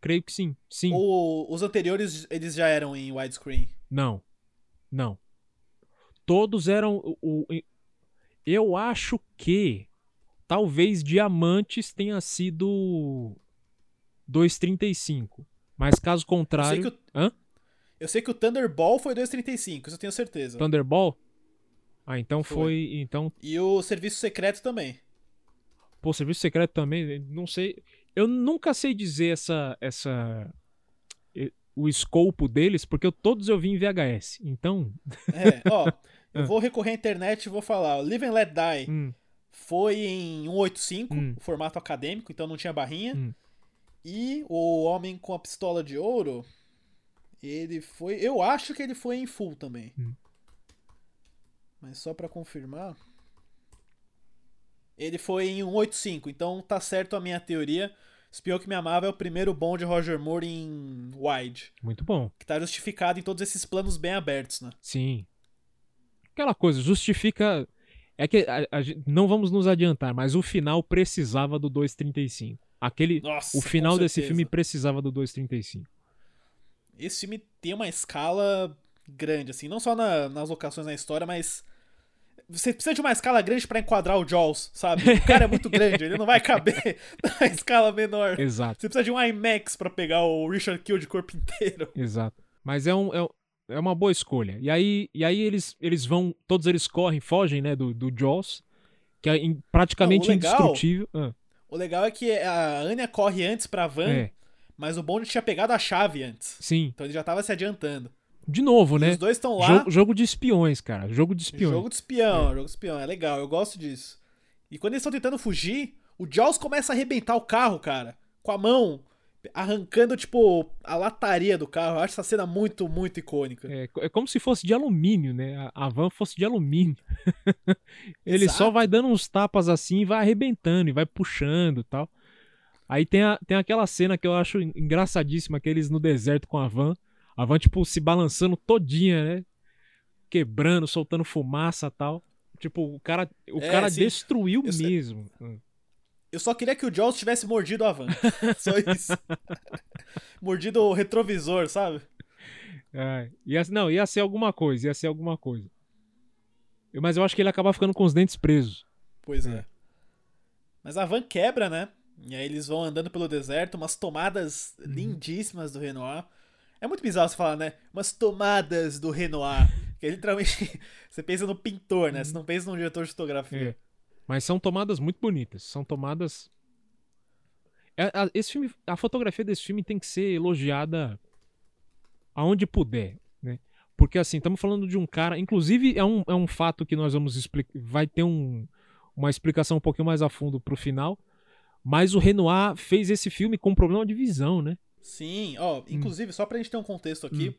Creio que sim. Sim. Ou os anteriores eles já eram em widescreen? Não. Não. Todos eram. O, o, eu acho que talvez Diamantes tenha sido 235. Mas caso contrário. Eu sei que o, Hã? Eu sei que o Thunderball foi 235, isso eu tenho certeza. Thunderball? Ah, então foi. Foi. Então. E o Serviço Secreto também. Pô, Serviço Secreto também, não sei. Eu nunca sei dizer essa. essa o escopo deles, porque todos eu vi em VHS. Então. É, ó. eu vou recorrer à internet e vou falar. Live and Let Die Hum, foi em 185, Hum. o formato acadêmico, então não tinha barrinha. Hum. E o Homem com a Pistola de Ouro, ele foi. Eu acho que ele foi em full também. Hum. Mas só pra confirmar. Ele foi em 185, então tá certo a minha teoria. Espião que me amava é o primeiro bom de Roger Moore em wide, muito bom. que tá justificado em todos esses planos bem abertos, né? Sim. Aquela coisa, justifica. É que a- a não vamos nos adiantar, mas o final precisava do 235. Aquele, Nossa, o final desse filme precisava do 235. Esse filme tem uma escala grande, assim, não só na- nas locações na história, mas você precisa de uma escala grande pra enquadrar o Jaws, sabe? O cara é muito grande, ele não vai caber na escala menor. Exato, Você precisa de um IMAX pra pegar o Richard Kill de corpo inteiro. exato. Mas é, um, é, um- é uma boa escolha. E aí, e aí eles, eles vão, todos eles correm, fogem, né, do, do Jaws, que é in- praticamente Não, o legal- indestrutível. Ah, O legal é que a Anya corre antes pra van, é, mas o Bond tinha pegado a chave antes. sim. Então ele já tava se adiantando. De novo, E né? os dois estão lá. Jogo, jogo de espiões, cara. Jogo de espiões. Jogo de espião, jogo de espião, é legal, eu gosto disso. E quando eles estão tentando fugir, o Jaws começa a arrebentar o carro, cara, com a mão, arrancando, tipo, a lataria do carro. Eu acho essa cena muito, muito icônica. É, é como se fosse de alumínio, né? A, van fosse de alumínio. Ele só Exato. vai dando uns tapas assim e vai arrebentando e vai puxando e tal. Aí tem, a- tem aquela cena que eu acho engraçadíssima, aqueles no deserto com a van. A van, tipo, se balançando todinha, né? Quebrando, soltando fumaça e tal. Tipo, o cara, o É, cara sim. destruiu Eu sei. mesmo. Eu só queria que o Jaws tivesse mordido a van. só isso. mordido o retrovisor, sabe? É, ia, não, ia ser alguma coisa, ia ser alguma coisa. Eu- Mas eu acho que ele acaba ficando com os dentes presos. Pois é. Mas a van quebra, né? E aí eles vão andando pelo deserto, umas tomadas lindíssimas do Renoir. É muito bizarro você falar, né? Umas tomadas do Renoir. Que é literalmente. você pensa no pintor, né? Você não pensa num diretor de fotografia. É. Mas são tomadas muito bonitas. São tomadas. É, esse filme, a fotografia desse filme tem que ser elogiada aonde puder, né? Porque assim, estamos falando de um cara. Inclusive, é um, é um fato que nós vamos explicar. Vai ter um, uma explicação um pouquinho mais a fundo pro final. Mas o Renoir fez esse filme com problema de visão, né? Sim, ó, inclusive, só pra gente ter um contexto aqui, Hum.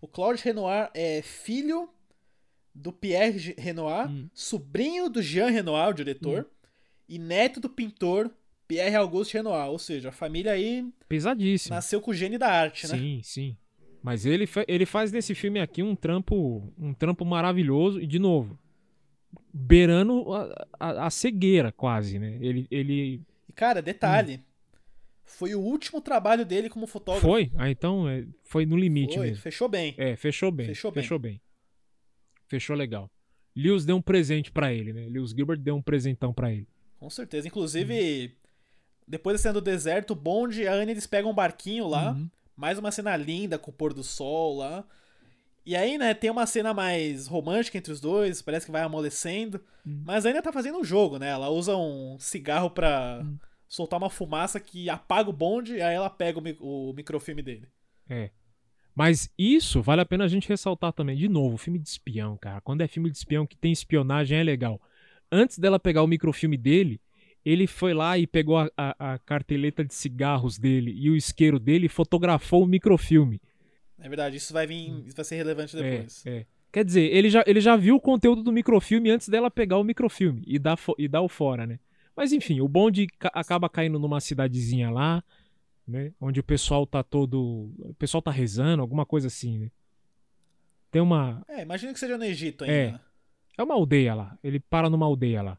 o Claude Renoir é filho do Pierre Renoir, Hum. sobrinho do Jean Renoir, o diretor, e neto do pintor Pierre Auguste Renoir. Ou seja, a família aí Pesadíssimo. nasceu com o gene da arte, né? Sim, sim. Mas ele, ele faz nesse filme aqui um trampo, um trampo maravilhoso e de novo, beirando a, a- a cegueira quase, né? Ele, ele E cara, detalhe, foi o último trabalho dele como fotógrafo. foi, ah, então é, foi no limite Foi, mesmo. fechou bem. É, fechou bem, Fechou fechou bem. bem. Fechou legal. Lewis deu um presente pra ele, né? Lewis Gilbert deu um presentão pra ele. Com certeza. Inclusive, depois da cena do deserto, o Bond e a Anne eles pegam um barquinho lá. Uhum. Mais uma cena linda com o pôr do sol lá. E aí, né, tem uma cena mais romântica entre os dois, parece que vai amolecendo. Uhum. Mas a Anne tá fazendo um jogo, né? Ela usa um cigarro pra Uhum. Soltar uma fumaça que apaga o Bond e aí ela pega o, mi- o microfilme dele. É. Mas isso vale a pena a gente ressaltar também. De novo, filme de espião, cara. Quando é filme de espião que tem espionagem, é legal. Antes dela pegar o microfilme dele, ele foi lá e pegou a, a, a carteleta de cigarros dele e o isqueiro dele e fotografou o microfilme. É verdade, isso vai vir. Isso vai ser relevante depois. É, é. Quer dizer, ele já, ele já viu o conteúdo do microfilme antes dela pegar o microfilme e dar, e dar o fora, né? Mas enfim, o bonde ca- acaba caindo numa cidadezinha lá, né? Onde o pessoal tá todo. O pessoal tá rezando, alguma coisa assim, né? Tem uma. É, imagina que seja no Egito É. ainda. É uma aldeia lá. Ele para numa aldeia lá.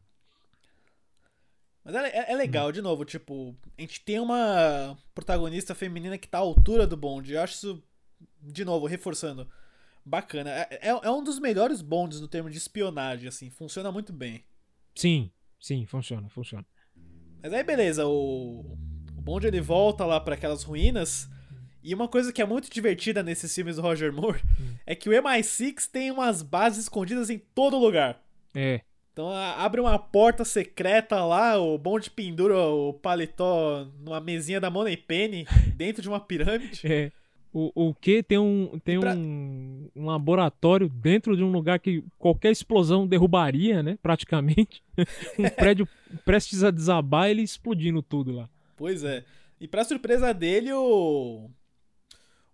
Mas é, é- é Hum. legal, de novo, tipo, a gente tem uma protagonista feminina que tá à altura do bonde. Eu acho isso, de novo, reforçando, bacana. É, é- é um dos melhores bondes no termo de espionagem, assim, funciona muito bem. Sim, sim, funciona, funciona. Mas aí, beleza, o, o bonde ele volta lá pra aquelas ruínas. E uma coisa que é muito divertida nesses filmes do Roger Moore é que o MI6 tem umas bases escondidas em todo lugar. É. Então abre uma porta secreta lá, o bonde pendura o paletó numa mesinha da Money Penny dentro de uma pirâmide. É. O, o que tem um tem pra- um, um laboratório dentro de um lugar que qualquer explosão derrubaria, né? Praticamente. um prédio prestes a desabar, ele explodindo tudo lá. Pois é. E pra surpresa dele, o.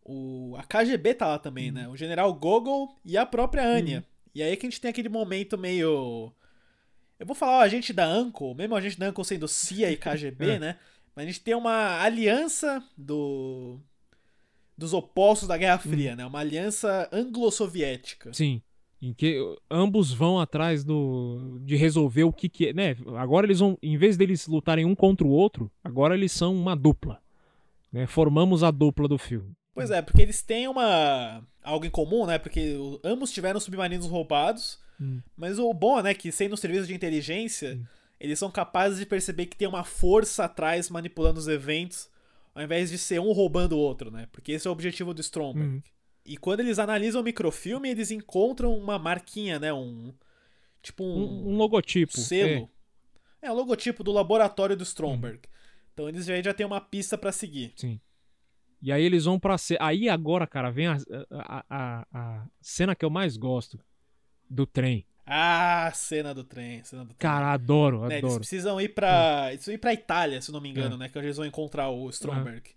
O, a KGB tá lá também, né? O general Gogol e a própria Anya. E aí que a gente tem aquele momento meio. Eu vou falar o agente da Uncle, mesmo o agente da Uncle sendo CIA e KGB, É. né? Mas a gente tem uma aliança do. Dos opostos da Guerra Fria, né? Uma aliança anglo-soviética. Sim. Em que ambos vão atrás do de resolver o que que é, né? Agora eles vão, em vez deles lutarem um contra o outro, agora eles são uma dupla. Né? Formamos a dupla do filme. Pois é, porque eles têm uma. algo em comum, né? Porque ambos tiveram submarinos roubados. Hum. Mas o bom, né, que sendo um serviço de inteligência, eles são capazes de perceber que tem uma força atrás manipulando os eventos, ao invés de ser um roubando o outro, né? Porque esse é o objetivo do Stromberg. Uhum. E quando eles analisam o microfilme, eles encontram uma marquinha, né? Um. Tipo um. Um, um logotipo. selo. É. o logotipo do laboratório do Stromberg. Então eles já, já têm uma pista pra seguir. É, sim. E aí eles vão pra ser. Aí agora, cara, vem a, a, a, a cena que eu mais gosto do trem. Ah, cena do trem, cena do trem. Cara, adoro, Né, eles adoro. precisam ir pra. Eles precisam ir pra Itália, se não me engano, né? Que eles vão encontrar o Stromberg.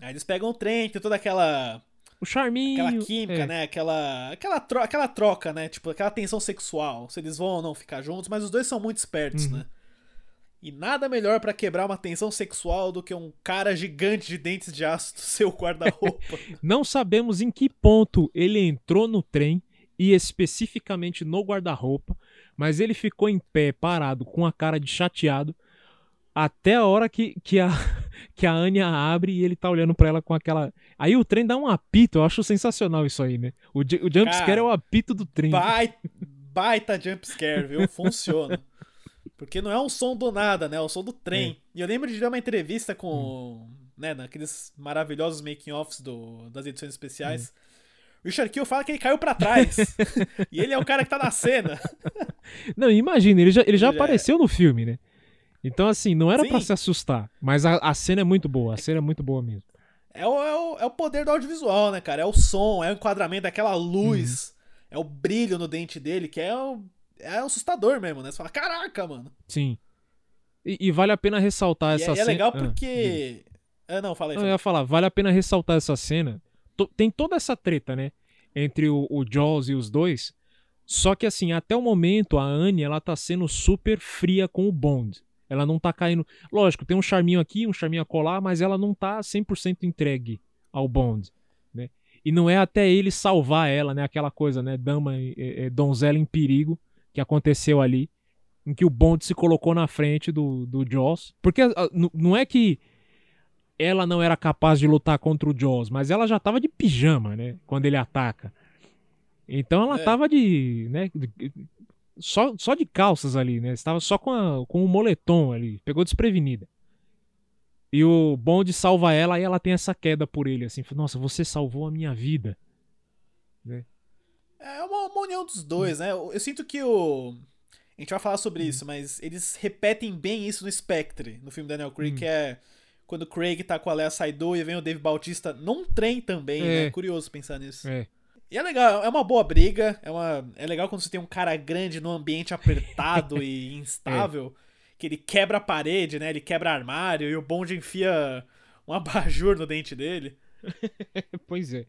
Aí eles pegam o trem, tem toda aquela. O charminho. Aquela química, é. né? Aquela. Aquela, tro aquela troca, né? Tipo, aquela tensão sexual. Se eles vão ou não ficar juntos, mas os dois são muito espertos, Uhum. né? E nada melhor pra quebrar uma tensão sexual do que um cara gigante de dentes de aço do seu guarda-roupa. Não sabemos em que ponto ele entrou no trem e especificamente no guarda-roupa, mas ele ficou em pé, parado, com a cara de chateado, até a hora que, que, a, que a Anya abre e ele tá olhando pra ela com aquela. Aí o trem dá um apito, eu acho sensacional isso aí, né? O, o jumpscare é o apito do trem. Baita, baita jumpscare, viu? Funciona. Porque não é um som do nada, né? É o som do trem. E eu lembro de ver uma entrevista com. né, naqueles maravilhosos making-offs das edições especiais. O Richard Kill fala que ele caiu pra trás. e ele é o cara que tá na cena. Não, imagina, ele já, ele já Ele é- apareceu no filme, né? Então, assim, não era pra Sim. se assustar, mas a, a cena é muito boa, a cena é muito boa mesmo. É o, é, o, é o poder do audiovisual, né, cara? É o som, é o enquadramento, é aquela luz, é o brilho no dente dele, que é o. É assustador mesmo, né? Você fala, caraca, mano. Sim. E, e vale a pena ressaltar E essa é, e é cena. legal Ah, porque. Ah, não, fala aí. Não, eu ia falar, vale a pena ressaltar essa cena. Tem toda essa treta, né? Entre o, o Jaws e os dois. Só que assim, até o momento, a Anne, ela tá sendo super fria com o Bond. Ela não tá caindo. Lógico, tem um charminho aqui, um charminho acolá, mas ela não tá 100% entregue ao Bond, né? E não é até ele salvar ela, né? Aquela coisa, né? Dama, e- e donzela em perigo que aconteceu ali, em que o Bond se colocou na frente do, do Jaws. Porque ah, não é que ela não era capaz de lutar contra o Jaws, mas ela já tava de pijama, né? Quando ele ataca. Então ela É. tava de, né? de- Só, só de calças ali, né? Estava só com, a, com o moletom ali, pegou desprevenida. E o Bond salva ela e ela tem essa queda por ele, assim, nossa, você salvou a minha vida. É uma, uma união dos dois, né? Eu, eu sinto que o. A gente vai falar sobre isso, mas eles repetem bem isso no Spectre, no filme Daniel Craig, Hum. que é quando o Craig tá com a Lea Saidu e vem o Dave Bautista num trem também, É. né? Curioso pensar nisso. É. E é legal, é uma boa briga, é, uma, é legal quando você tem um cara grande num ambiente apertado e instável, que ele quebra a parede, né? Ele quebra armário e o bonde enfia um abajur no dente dele. Pois é.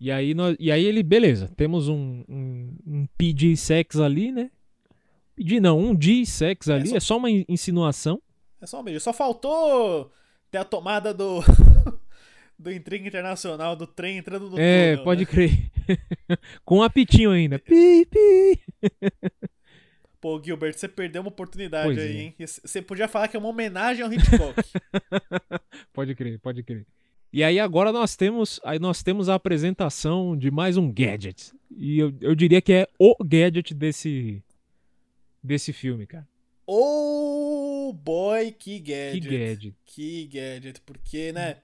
E aí, nós, e aí ele, beleza, temos um, um, um PG sex ali, né? PG não, um G sex ali, só- é só uma in- insinuação. É só um beijo. Só faltou ter a tomada do. do intriga internacional, do trem entrando no É, túnel, pode né? crer. Com um apitinho ainda. Pi, pi. Pô, Gilbert, você perdeu uma oportunidade Pois aí, é. hein? Você podia falar que é uma homenagem ao Hitchcock. Pode crer, pode crer. E aí agora nós temos, aí nós temos a apresentação de mais um gadget. E eu, eu diria que é o gadget desse desse filme, cara. Oh boy, que gadget. Que gadget. Que gadget. Porque, né?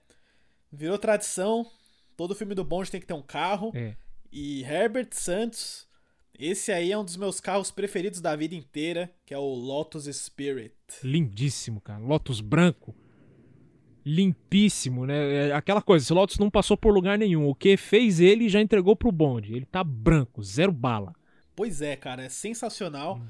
Virou tradição. Todo filme do Bond tem que ter um carro. É. E Herbert Santos, esse aí é um dos meus carros preferidos da vida inteira, que é o Lotus Spirit. Lindíssimo, cara. Lotus branco. Limpíssimo, né? É aquela coisa, esse Lotus não passou por lugar nenhum. O que fez ele já entregou pro bonde. Ele tá branco, zero bala. Pois é, cara, é sensacional. Hum.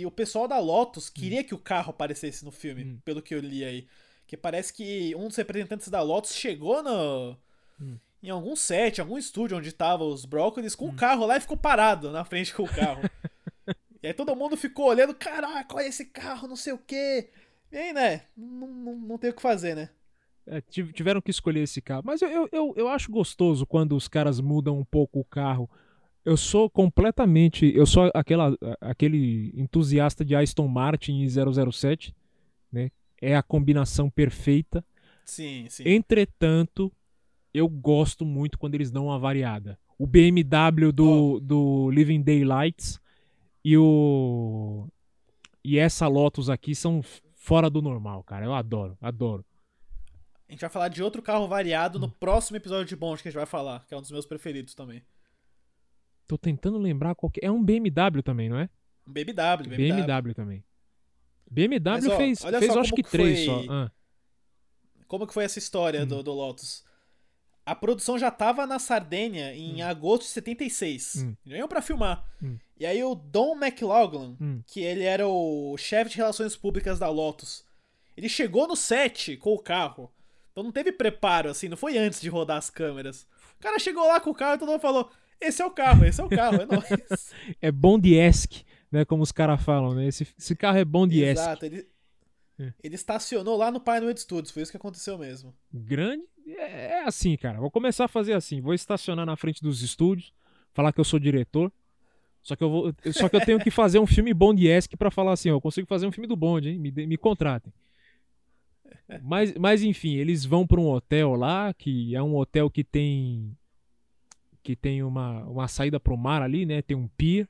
E o pessoal da Lotus queria que o carro aparecesse no filme, Hum. pelo que eu li aí. Que parece que um dos representantes da Lotus chegou no. Hum. Em algum set, algum estúdio onde tava os brócolis com o carro lá e ficou parado na frente com o carro. e aí todo mundo ficou olhando, caraca, olha esse carro, não sei o quê. E aí, né? Não, não, não tem o que fazer, né? É, tiv- tiveram que escolher esse carro. Mas eu, eu, eu, eu acho gostoso quando os caras mudam um pouco o carro. Eu sou completamente. Eu sou aquela, aquele entusiasta de Aston Martin e 007. Né? É a combinação perfeita. Sim, sim. Entretanto, eu gosto muito quando eles dão uma variada. O BMW do, do Living Daylights e o. E essa Lotus aqui são fora do normal, cara. Eu adoro, adoro. A gente vai falar de outro carro variado no próximo episódio de Bond que a gente vai falar, que é um dos meus preferidos também. Tô tentando lembrar qual que é. um BMW também, não é? Um BMW, BMW. BMW, também. BMW Mas, ó, fez, fez acho que que três foi- só. Ah, Como que foi essa história Hum. do, do Lotus? A produção já tava na Sardenha em agosto de 76. Hum. Iam pra filmar. Hum. E aí o Don McLaughlin, Hum. que ele era o chefe de relações públicas da Lotus, ele chegou no set com o carro. Então não teve preparo, assim, não foi antes de rodar as câmeras. O cara chegou lá com o carro e todo mundo falou: Esse é o carro, esse é o carro, é nóis. é Bond-esque, né? Como os caras falam, né? Esse, esse carro é Bond-esque. Exato, ele, É. ele estacionou lá no Pinewood Studios, foi isso que aconteceu mesmo. Grande. É, é assim, cara. Vou começar a fazer assim. Vou estacionar na frente dos estúdios, falar que eu sou diretor. Só que eu, vou, só que eu tenho que fazer um filme Bond-esque pra falar assim, ó, eu consigo fazer um filme do Bond, hein? Me, me contratem. Mas, mas enfim, eles vão pra um hotel lá, que é um hotel que tem que tem uma, uma saída pro mar ali, né? Tem um pier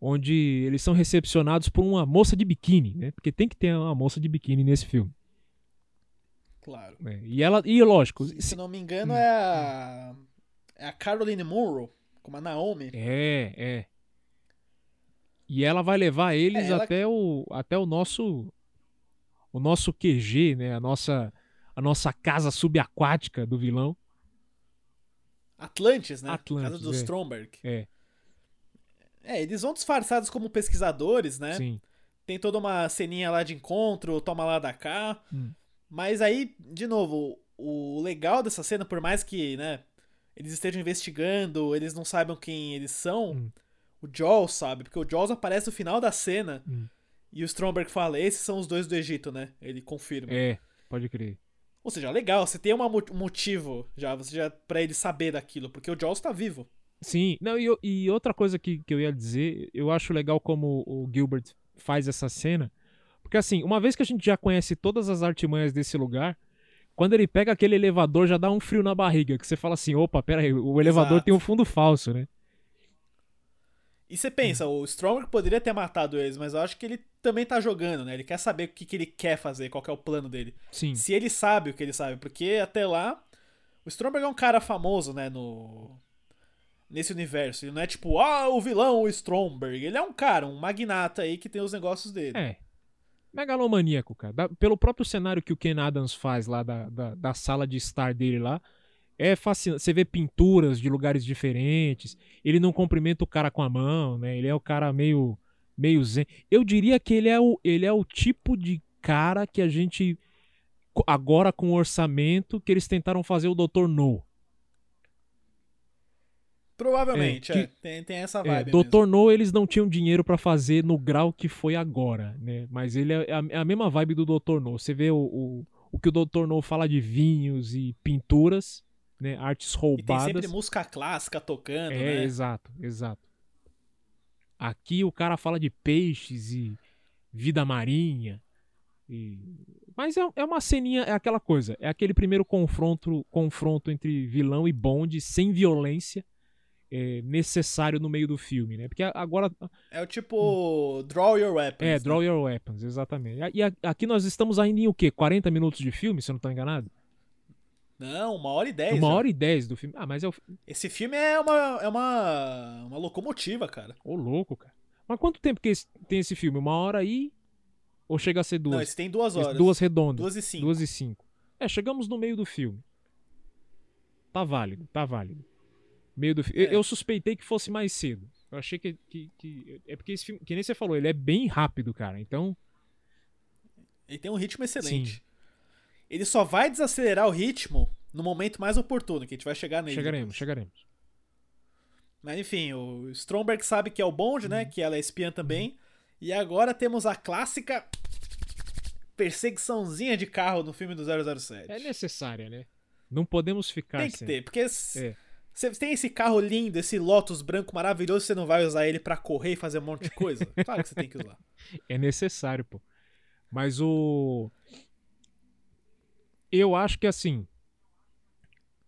onde eles são recepcionados por uma moça de biquíni, né? Porque tem que ter uma moça de biquíni nesse filme. Claro. né? E ela, e lógico, Se se- não me engano, Hum, é a. É a Caroline Munro, como a Naomi. É, é. E ela vai levar eles É, ela- até o até o nosso o nosso QG, né? A nossa a nossa casa subaquática do vilão. Atlantis, né? Atlantis, Casa do é. Stromberg. É, É, eles vão disfarçados como pesquisadores, né? sim. Tem toda uma ceninha lá de encontro, toma lá da cá. Hum. Mas aí, de novo, o legal dessa cena, por mais que, né, eles estejam investigando, eles não saibam quem eles são, Hum. o Jaws sabe, porque o Jaws aparece no final da cena Hum. e o Stromberg fala: esses são os dois do Egito, né? Ele confirma. É, pode crer. Ou seja, legal, você tem uma um motivo já, você já para ele saber daquilo, porque o Jaws tá vivo. Sim, não, e, e outra coisa que, que eu ia dizer, eu acho legal como o Gilbert faz essa cena, porque assim, uma vez que a gente já conhece todas as artimanhas desse lugar, quando ele pega aquele elevador já dá um frio na barriga, que você fala assim, opa, pera aí, o elevador Exato. tem um fundo falso, né? E você pensa, o Stromberg poderia ter matado eles, mas eu acho que ele também tá jogando, né? Ele quer saber o que, que ele quer fazer, qual que é o plano dele. Sim. Se ele sabe o que ele sabe, porque até lá o Stromberg é um cara famoso, né, no nesse universo. Ele não é tipo, ah, o vilão o Stromberg. Ele é um cara, um magnata aí que tem os negócios dele. É. megalomaníaco, cara. Da- pelo próprio cenário que o Ken Adams faz lá da, da, da sala de estar dele lá, é fascinante. Você vê pinturas de lugares diferentes. Ele não cumprimenta o cara com a mão, né? Ele é o cara meio meio zen. Eu diria que ele é o, ele é o tipo de cara que a gente agora com o orçamento que eles tentaram fazer o Dr. No. Provavelmente, É, é. que- Tem, tem essa É, vibe. mesmo. Dr. No eles não tinham dinheiro pra fazer no grau que foi agora, né? Mas ele é a, é a mesma vibe do Dr. No. Você vê o, o, o que o Dr. No fala de vinhos e pinturas, né? Artes E tem roubadas. sempre música clássica tocando, É, né? exato, exato. Aqui o cara fala de peixes e vida marinha. e- Mas é, é uma ceninha, é aquela coisa. É aquele primeiro confronto, confronto entre vilão e Bond sem violência é, necessário no meio do filme, né? Porque agora. É o tipo Draw Your Weapons. É, né? Draw Your Weapons, exatamente. E aqui nós estamos ainda em o quê? 40 minutos de filme, se eu não estou enganado? Não, uma hora e dez. Uma já. hora e dez do filme. Ah, mas é o. Esse filme é uma, é uma, uma locomotiva, cara. Ô, louco, cara. Mas quanto tempo que esse- tem esse filme? Uma hora aí? Ou chega a ser duas? Não, esse tem duas Esse- horas. Duas redondas. Duas e cinco. Duas e cinco. É, chegamos no meio do filme. Tá válido, tá válido. Meio do fi- eu, É. eu suspeitei que fosse mais cedo. Eu achei que, que, que- É porque esse filme, que nem você falou, ele é bem rápido, cara. Então. Ele tem um ritmo excelente. Ele só vai desacelerar o ritmo no momento mais oportuno, que a gente vai chegar nele. chegaremos, chegaremos. Mas enfim, o Stromberg sabe que é o Bond, Uhum. né? Que ela é espiã também. E agora temos a clássica perseguiçãozinha de carro no filme do 007. É necessária, né? Não podemos ficar Tem que sem. ter, porque É. você tem esse carro lindo, esse Lotus branco maravilhoso, você não vai usar ele pra correr e fazer um monte de coisa? Claro que você tem que usar. É necessário, pô. Mas o. Eu acho que assim.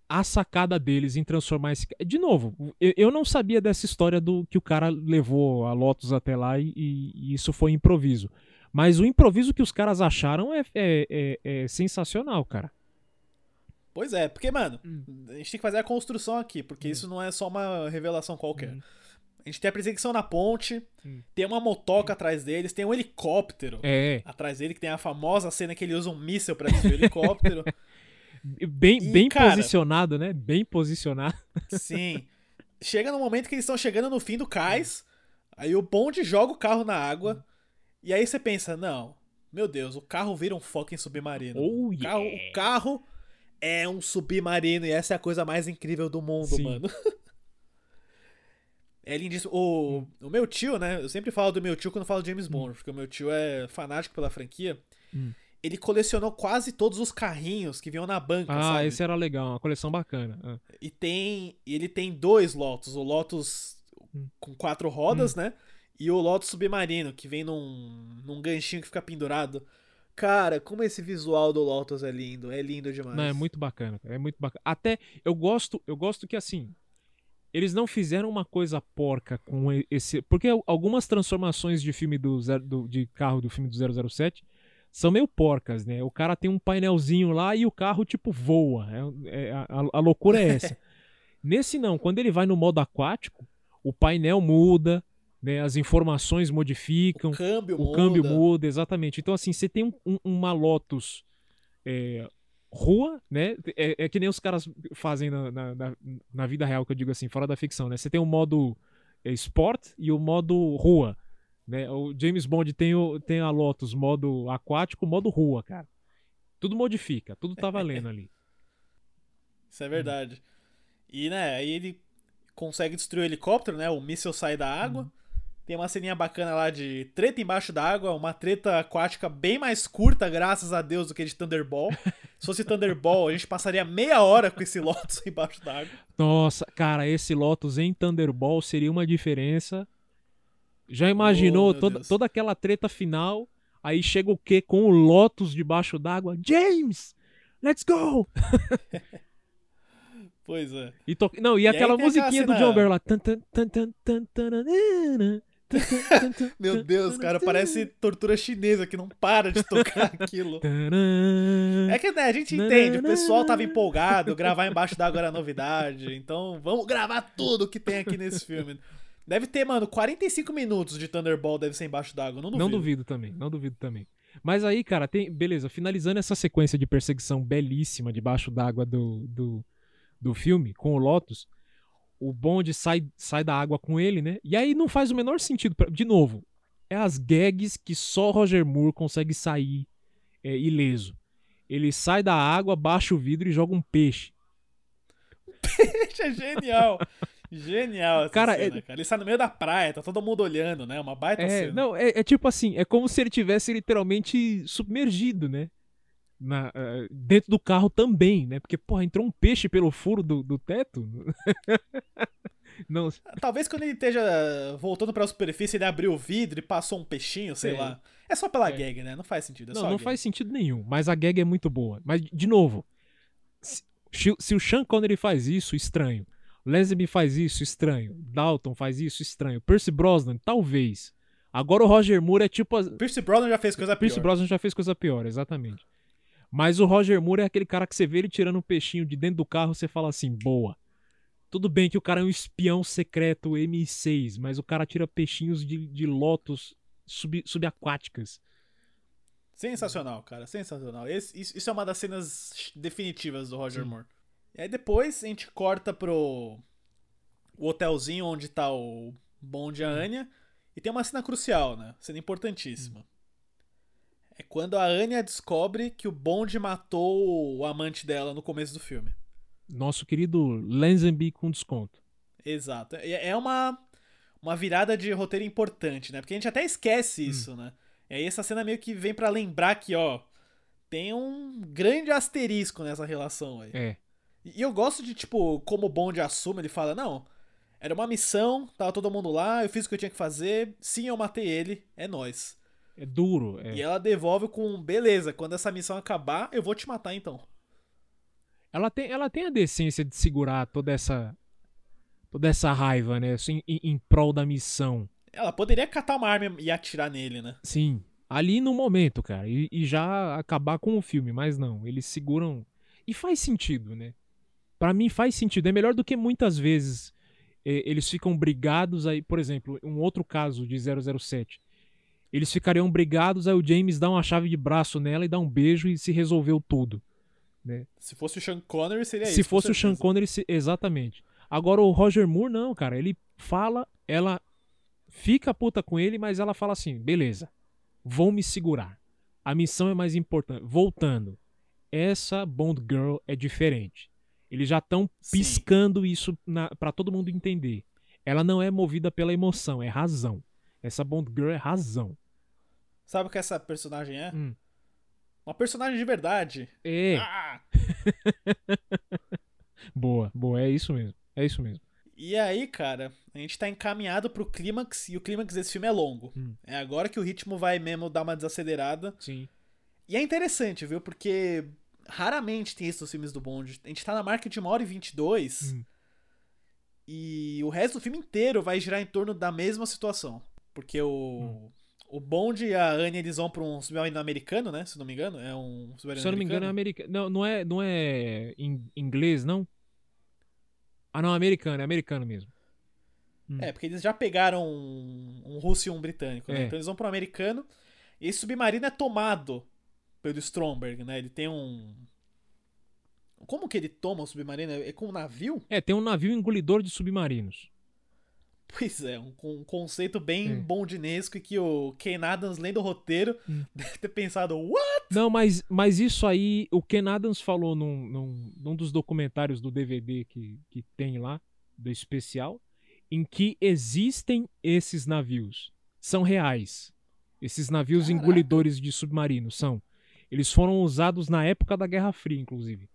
A sacada deles em transformar esse. De novo, eu, eu não sabia dessa história do que o cara levou a Lotus até lá e, e isso foi improviso. Mas o improviso que os caras acharam é, é, é- é sensacional, cara. Pois é, porque, mano, Hum. a gente tem que fazer a construção aqui, porque isso não é só uma revelação qualquer. A gente tem a perseguição na ponte, Hum. tem uma motoca atrás deles, tem um helicóptero É. atrás dele, que tem a famosa cena que ele usa um míssil pra desviar o helicóptero. Bem, E, bem cara- posicionado, né? Bem posicionado. Sim. Chega no momento que eles estão chegando no fim do cais, aí o bonde joga o carro na água, e aí você pensa, não, meu Deus, o carro vira um fucking submarino. Oh, o, carro, yeah. o carro é um submarino, e essa é a coisa mais incrível do mundo, Sim. mano. É lindíssimo. O, o meu tio, né? Eu sempre falo do meu tio quando falo de James Bond, porque o meu tio é fanático pela franquia. Hum. Ele colecionou quase todos os carrinhos que vinham na banca, Ah, sabe? esse era legal, uma coleção bacana. Ah. E tem. ele tem dois Lotus. O Lotus Hum. com quatro rodas, né? E o Lotus submarino, que vem num, num ganchinho que fica pendurado. Cara, como esse visual do Lotus é lindo. É lindo demais. Não, é muito bacana, é muito bacana. Até eu gosto, eu gosto que assim, eles não fizeram uma coisa porca com esse, porque algumas transformações de filme do, zero- do- de carro do filme do 007 são meio porcas, né? O cara tem um painelzinho lá e o carro tipo voa. É, é- a, a loucura é essa. Nesse não, quando ele vai no modo aquático, o painel muda, né? As informações modificam. O câmbio O muda. câmbio muda, exatamente. Então, assim, você tem um- um- uma Lotus é, rua, né? É, é que nem os caras fazem na, na, na- vida real, que eu digo assim, fora da ficção, né? Você tem o modo é, Sport e o modo rua. Né? O James Bond tem, o, tem a Lotus modo aquático, modo rua, cara. Tudo modifica, tudo tá valendo ali. Isso é verdade. E, né, aí ele consegue destruir o helicóptero, né? O míssil sai da água. Uhum. Tem uma ceninha bacana lá de treta embaixo d'água, uma treta aquática bem mais curta, graças a Deus, do que de Thunderball. Se fosse Thunderball, a gente passaria meia hora com esse Lotus embaixo d'água. Nossa, cara, esse Lotus em Thunderball seria uma diferença. Já imaginou Oh, toda, Deus. toda aquela treta final? Aí chega o quê? Com o Lotus debaixo d'água. James! Let's go! Pois é. E to... Não, e, E aquela musiquinha do John. Tan, tan, tan, Meu Deus, cara, parece tortura chinesa que não para de tocar aquilo. É que, né, a gente entende, o pessoal tava empolgado, gravar embaixo d'água era novidade, então vamos gravar tudo que tem aqui nesse filme. Deve ter, mano, 45 minutos de Thunderball deve ser embaixo d'água, não duvido. Não duvido também, não duvido também. Mas aí, cara, tem. Beleza, finalizando essa sequência de perseguição belíssima debaixo d'água do, do, do filme, com o Lotus, o bonde sai, sai da água com ele, né? E aí não faz o menor sentido. Pra, de novo, é as gags que só Roger Moore consegue sair é, ileso. Ele sai da água, baixa o vidro e joga um peixe. Peixe é genial. Genial essa Cara, cena, é- cara. Ele sai no meio da praia, tá todo mundo olhando, né? Uma baita É, cena. não, é, é tipo assim, é como se ele tivesse literalmente submergido, né? Na, eh, dentro do carro também, né? Porque, porra, entrou um peixe pelo furo do, do teto. não, Talvez quando ele esteja voltando pra superfície, ele abriu o vidro e passou um peixinho, sei É. lá. É só pela É. gag, né? Não faz sentido. É não, a não faz sentido nenhum. Mas a gag é muito boa. Mas, de novo, se, se o Sean Connery faz isso, estranho. Lazenby faz isso, estranho. Dalton faz isso, estranho. Percy Brosnan, talvez. Agora o Roger Moore é tipo... Pierce Brosnan já fez coisa pior. Pierce Brosnan já fez coisa pior, exatamente. Mas o Roger Moore é aquele cara que você vê ele tirando um peixinho de dentro do carro, você fala assim, boa. Tudo bem que o cara é um espião secreto M6, mas o cara tira peixinhos de, de lotos sub, subaquáticas. Sensacional, cara. Sensacional. Esse- isso, isso é uma das cenas definitivas do Roger Sim. Moore. E aí depois a gente corta pro o hotelzinho onde tá o Bond e a Anya. E tem uma cena crucial, né? Cena importantíssima. É quando a Anya descobre que o Bond matou o amante dela no começo do filme. Nosso querido Lazenby com desconto. Exato. É uma, uma virada de roteiro importante, né? Porque a gente até esquece isso, né? E aí essa cena meio que vem pra lembrar que, ó, tem um grande asterisco nessa relação aí. É. E eu gosto de, tipo, como o Bond assume, ele fala, não, era uma missão, tava todo mundo lá, eu fiz o que eu tinha que fazer, sim, eu matei ele, é nóis. É duro. É. E ela devolve com, beleza, quando essa missão acabar, eu vou te matar então. Ela, tem, ela tem a decência de segurar toda essa. toda essa raiva, né? Assim, em, em prol da missão. Ela poderia catar uma arma e atirar nele, né? Sim, ali no momento, cara, e, e já acabar com o filme, mas não, eles seguram. E faz sentido, né? Pra mim faz sentido. É melhor do que muitas vezes eh, eles ficam brigados aí, por exemplo, um outro caso de 007. Eles ficariam brigados, aí o James dá uma chave de braço nela e dá um beijo e se resolveu tudo. Se fosse o Sean Connery, seria isso. se fosse o Sean. Connery, se- exatamente. Agora o Roger Moore, não, cara. Ele fala, ela fica puta com ele, mas ela fala assim: beleza, vou me segurar. A missão é mais importante. Voltando, essa Bond Girl é diferente. Eles já estão Sim. piscando isso na, para todo mundo entender. Ela não é movida pela emoção, é razão. Essa Bond Girl é razão. Sabe o que essa personagem é? Hum. Uma personagem de verdade. É, Ah! boa, boa, é isso mesmo. É isso mesmo. E aí, cara, a gente tá encaminhado pro clímax, e o clímax desse filme é longo. Hum. É agora que o ritmo vai mesmo dar uma desacelerada. Sim. E é interessante, viu? Porque raramente tem isso nos filmes do Bond. A gente tá na marca de 1 hora e 22 Hum. e o resto do filme inteiro vai girar em torno da mesma situação. Porque o, Hum. o Bond e a Anya eles vão pra um submarino americano, né? Se não me engano. É um submarino Se eu não me engano, é americano. Não, não é, não é em inglês, não? Ah, não, americano, é americano mesmo. Hum. É, porque eles já pegaram um, um russo e um britânico, né? É. Então eles vão pro americano. E esse submarino é tomado pelo Stromberg, né? Ele tem um. Como que ele toma o submarino? É com um navio? É, tem um navio engolidor de submarinos. Pois é, um, um conceito bem É. bondinesco e que o Ken Adams, lendo o roteiro, Hum. deve ter pensado, what? Não, mas, mas isso aí, o Ken Adams falou num, num, num dos documentários do DVD que, que tem lá, do especial, em que existem esses navios. São reais. Esses navios Caraca. engolidores de submarinos são. Eles foram usados na época da Guerra Fria, inclusive.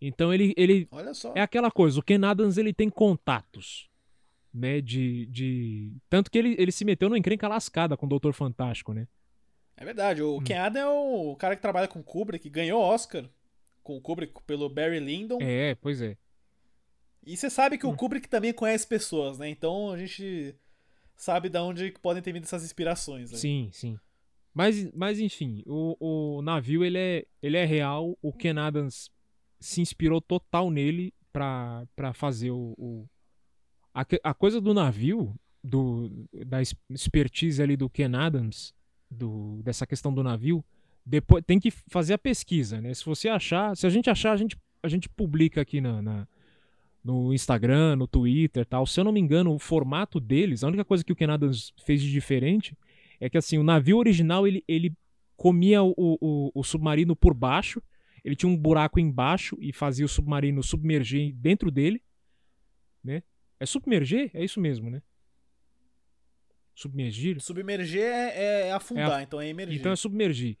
Então ele, ele Olha só. é aquela coisa, o Ken Adams ele tem contatos, né, de, de... Tanto que ele, ele se meteu numa encrenca lascada com o Doutor Fantástico, né? É verdade, o Ken Adams é o cara que trabalha com o Kubrick, que ganhou Oscar com o Kubrick pelo Barry Lyndon. É, pois é. E você sabe que o Hum. Kubrick também conhece pessoas, né? Então a gente sabe de onde podem ter vindo essas inspirações. Né? Sim, sim. Mas, mas enfim, o, o navio ele é, ele é real. O Ken Adams se inspirou total nele pra, pra fazer o. o- a, a coisa do navio, do, da expertise ali do Ken Adams, do, dessa questão do navio, depois tem que fazer a pesquisa, né? Se você achar, se a gente achar, a gente, a gente publica aqui na, na- no Instagram, no Twitter, tal. Se eu não me engano, o formato deles, a única coisa que o Ken Adams fez de diferente é que assim, o navio original ele, ele comia o, o, o submarino por baixo, ele tinha um buraco embaixo e fazia o submarino submergir dentro dele, né? É submerger? É isso mesmo, né? Submergir? Submerger é, é afundar, É af- então é emergir. Então é submergir.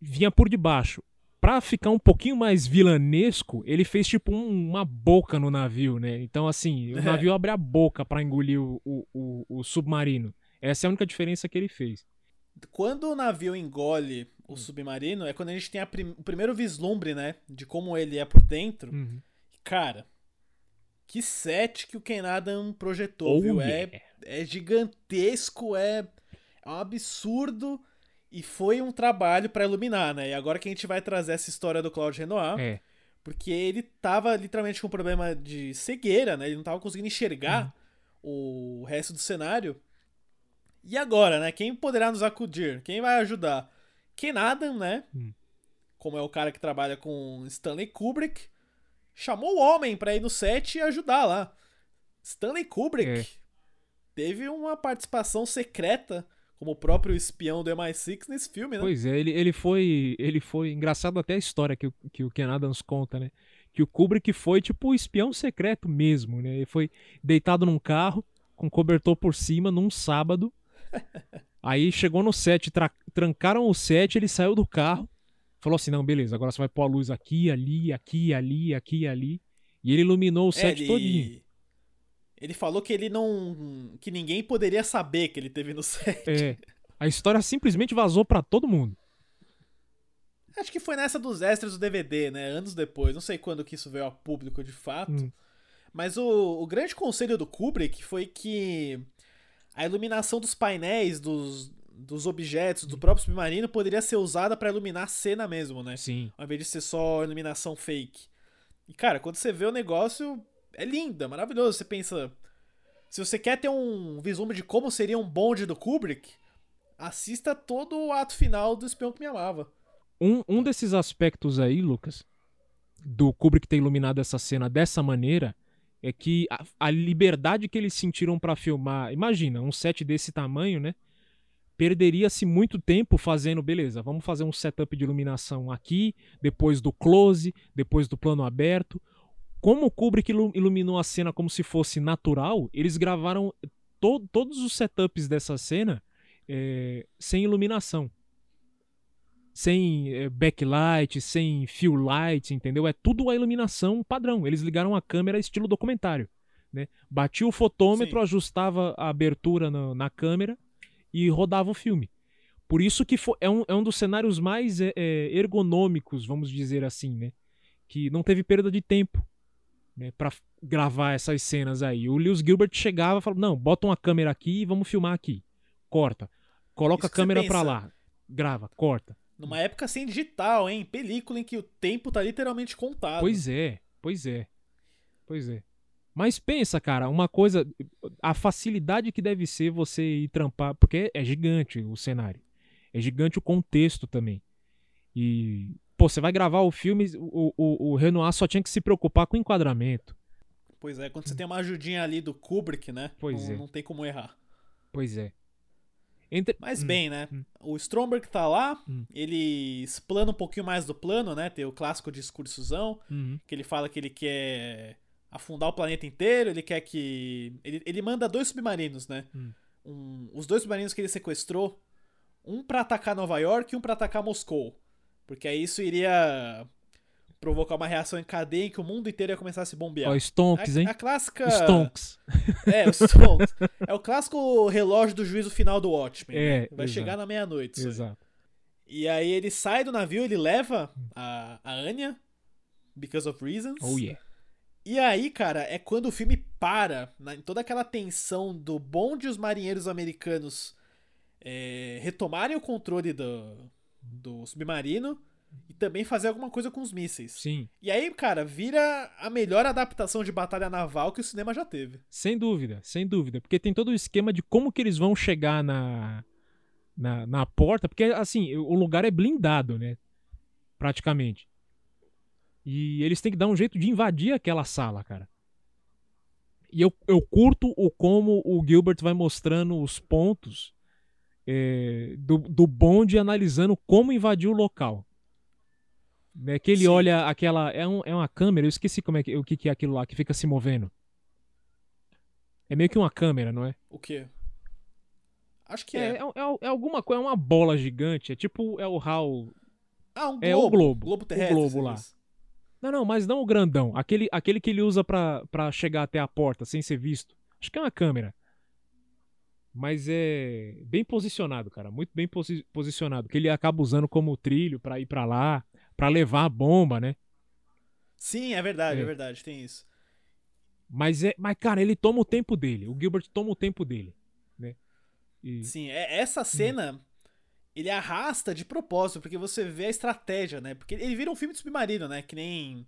Vinha por debaixo. Pra ficar um pouquinho mais vilanesco, ele fez tipo um- uma boca no navio, né? Então, assim, o É. navio abre a boca pra engolir o, o, o- o submarino. Essa é a única diferença que ele fez. Quando o navio engole Hum. o submarino, é quando a gente tem prim- o primeiro vislumbre, né? De como ele é por dentro. Uhum. Cara, que set que o Ken Adam projetou, Oh, viu? yeah. É, é gigantesco, é, é um absurdo. E foi um trabalho pra iluminar, né? E agora que a gente vai trazer essa história do Claude Renoir, É. porque ele tava literalmente com um problema de cegueira, né? Ele não tava conseguindo enxergar o resto do cenário. E agora, né? Quem poderá nos acudir? Quem vai ajudar? Ken Adam, né? Hum. Como é o cara que trabalha com Stanley Kubrick, chamou o homem pra ir no set e ajudar lá. Stanley Kubrick É. teve uma participação secreta como o próprio espião do MI6 nesse filme, né? Pois é, ele, ele foi. Ele foi. Engraçado até a história que, o- que o Ken Adams conta, né? Que o Kubrick foi tipo o espião secreto mesmo, né? Ele foi deitado num carro, com cobertor por cima, num sábado. Aí chegou no set, tra- trancaram o set, ele saiu do carro, falou assim: não, beleza, agora você vai pôr a luz aqui, ali, aqui, ali, aqui, ali. E ele iluminou o É, set ele... todinho. Ele falou que ele não. que ninguém poderia saber que ele teve no set. É. A história simplesmente vazou pra todo mundo. Acho que foi nessa dos extras do DVD, né? Anos depois. Não sei quando que isso veio a público de fato. Hum. Mas o, o grande conselho do Kubrick foi que a iluminação dos painéis, dos, dos objetos, do próprio submarino poderia ser usada pra iluminar a cena mesmo, né? Sim. Ao invés de ser só iluminação fake. E, cara, quando você vê o negócio, é lindo, é maravilhoso. Você pensa. Se você quer ter um vislumbre de como seria um bonde do Kubrick, assista todo o ato final do Espião que Me Amava. Um, um desses aspectos aí, Lucas, do Kubrick ter iluminado essa cena dessa maneira, é que a, a liberdade que eles sentiram pra filmar, imagina, um set desse tamanho, né? Perderia-se muito tempo fazendo, beleza, vamos fazer um setup de iluminação aqui, depois do close, depois do plano aberto. Como o Kubrick ilu- iluminou a cena como se fosse natural, eles gravaram to- todos os setups dessa cena é, sem iluminação sem eh, backlight, sem fill light, entendeu? É tudo a iluminação padrão. Eles ligaram a câmera estilo documentário, né? Batia o fotômetro, Sim. ajustava a abertura na, na câmera e rodava o filme. Por isso que fo- é, um, é um dos cenários mais eh, eh, ergonômicos, vamos dizer assim, né? Que não teve perda de tempo, né? Pra f- gravar essas cenas aí. O Lewis Gilbert chegava e falava, não, bota uma câmera aqui e vamos filmar aqui. Corta. Coloca a câmera pra pensa. lá. Grava, corta. Numa época sem digital, hein? Película em que o tempo tá literalmente contado. Pois é, pois é. Pois é. Mas pensa, cara, uma coisa. A facilidade que deve ser você ir trampar. Porque é gigante o cenário. É gigante o contexto também. E. Pô, você vai gravar o filme, o, o, o Renoir só tinha que se preocupar com o enquadramento. Pois é, quando você tem uma ajudinha ali do Kubrick, né? Pois não, é. não tem como errar. Pois é. Entre... Mas Hum, bem, né? hum. O Stromberg tá lá, Hum. ele explana um pouquinho mais do plano, né? Tem o clássico discursozão, Uhum. que ele fala que ele quer afundar o planeta inteiro, ele quer que. Ele, ele manda dois submarinos, né? Hum. Um- os dois submarinos que ele sequestrou, um pra atacar Nova York e um pra atacar Moscou. Porque aí isso iria provocar uma reação em cadeia em que o mundo inteiro ia começar a se bombear. Ó, Stonks, a, hein? a clássica. Stonks. É, o Stonks. é o clássico relógio do juízo final do Watchmen. É, né? Vai exato. chegar na meia-noite. aí. Exato. E aí ele sai do navio, ele leva a, a Anya, because of reasons. Oh yeah. E aí, cara, é quando o filme para, em toda aquela tensão do bonde os marinheiros americanos é, retomarem o controle do, do submarino. e também fazer alguma coisa com os mísseis. Sim, E aí, cara, vira a melhor adaptação de batalha naval que o cinema já teve. sem dúvida, sem dúvida. Porque tem todo o esquema de como que eles vão chegar na, na, na porta, porque assim, o lugar é blindado, né? Praticamente. E eles têm que dar um jeito de invadir aquela sala, cara. E eu, eu curto o como o Gilbert vai mostrando os pontos é, do, do bonde analisando como invadir o local. Né, que ele Sim. olha aquela. É, um- é uma câmera, eu esqueci como é que, o que, que é aquilo lá que fica se movendo. É meio que uma câmera, não é? O quê? Acho que É, é. é, é- é alguma coisa, é uma bola gigante. É tipo, é o HAL. Ah, um globo. é o globo, Globo o terrestre. globo você lá. diz. Não, não, mas não o grandão. Aquele, aquele que ele usa pra, pra chegar até a porta sem ser visto. Acho que é uma câmera. Mas é bem posicionado, cara. Muito bem posi- posicionado. Que ele acaba usando como trilho pra ir pra lá, pra levar a bomba, né? Sim, é verdade, é. É. verdade, tem isso. Mas é, mas cara, ele toma o tempo dele. O Gilbert toma o tempo dele, né? E- Sim, é, essa cena ele arrasta de propósito, porque você vê a estratégia, né? Porque ele vira um filme de submarino, né? Que nem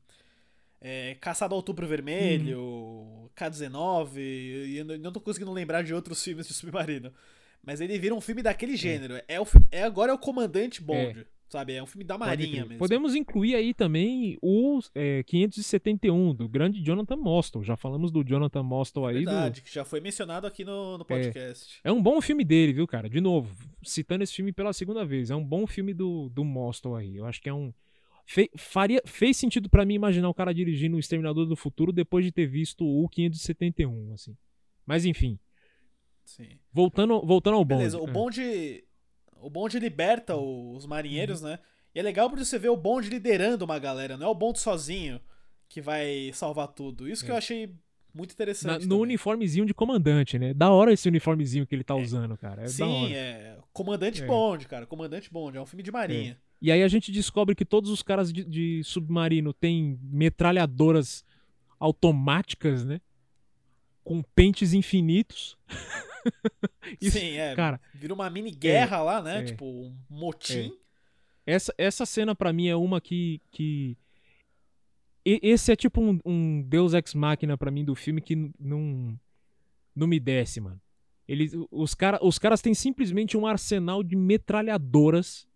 é, Caçado ao Outubro Vermelho, K-19, e eu não- tô conseguindo lembrar de outros filmes de submarino. Mas ele vira um filme daquele gênero. É, o, fi- é agora é o Comandante Bond, sabe? É um filme da Marinha mesmo. Podemos incluir aí também o é, 571, do grande Jonathan Mostel. Já falamos do Jonathan Mostel aí. do- Verdade, que já foi mencionado aqui no, no podcast. É um bom filme dele, viu, cara? De novo, citando esse filme pela segunda vez. É um bom filme do, do Mostel aí. Eu acho que é um. fe- faria, fez sentido pra mim imaginar o cara dirigindo o Exterminador do Futuro depois de ter visto o 571, assim. Mas enfim, Sim. voltando, voltando ao bonde. Beleza, o É. O bonde liberta os marinheiros, né? E é legal porque você vê o bonde liderando uma galera, não é o bonde sozinho que vai salvar tudo. Isso que É. eu achei muito Na- interessante. no também. uniformezinho de comandante, né? Da hora esse uniformezinho que ele tá usando, cara. É Sim, é. Comandante É. Bond, cara. Comandante Bond. É um filme de marinha. E aí a gente descobre que todos os caras de, de submarino têm metralhadoras automáticas, né? Com pentes infinitos. Isso- Sim, é. Cara, Vira uma mini guerra lá, né? é. Tipo, um motim. essa, essa cena pra mim é uma que. que... e- Esse é tipo um, um Deus Ex Machina pra mim do filme que não. Não me desce, mano. Eles, os, cara, os caras têm simplesmente um arsenal de metralhadoras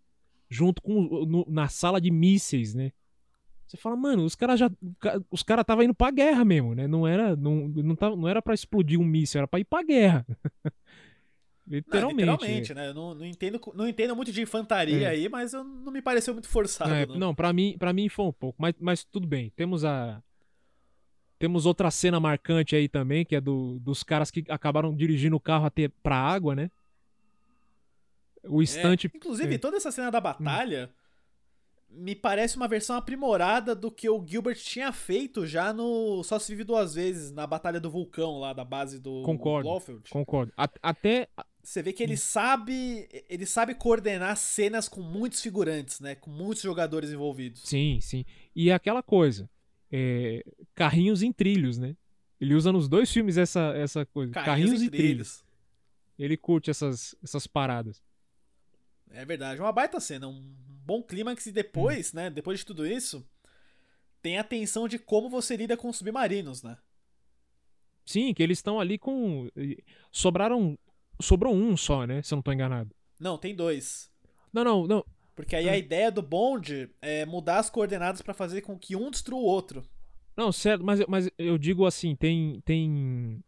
junto com no- na sala de mísseis, né? Você fala, mano, os caras já. Os caras estavam indo pra guerra mesmo, né? Não era, não, não, tava, não era pra explodir um míssil, era pra ir pra guerra. Não, literalmente. literalmente, né? Eu não, não, entendo, não entendo muito de infantaria É. aí, mas eu, não me pareceu muito forçado. É, não. não, pra mim, para mim foi um pouco, mas, mas tudo bem. Temos a temos outra cena marcante aí também, que é do, dos caras que acabaram dirigindo o carro até pra água, né? O É. Inclusive, é. toda essa cena da batalha me parece uma versão aprimorada do que o Gilbert tinha feito já no Só se vive duas vezes, na Batalha do Vulcão, lá da base do Concordo. Blofeld. Concordo. A- até Você vê que ele sabe. Ele sabe coordenar cenas com muitos figurantes, né? Com muitos jogadores envolvidos. sim, sim. E é aquela coisa, é, carrinhos em trilhos, né? Ele usa nos dois filmes essa essa coisa, carrinhos, e em trilhos. Ele curte essas essas paradas. É verdade, uma baita cena, um bom clímax e depois, né, depois de tudo isso, tem a tensão de como você lida com os submarinos, né? Sim, que eles estão ali com sobraram sobrou um só, né? Se eu não tô enganado. Não, tem dois. Não, não, não. Porque aí a ideia do bonde é mudar as coordenadas pra fazer com que um destrua o outro. Não, certo, mas, mas eu digo assim, tem tem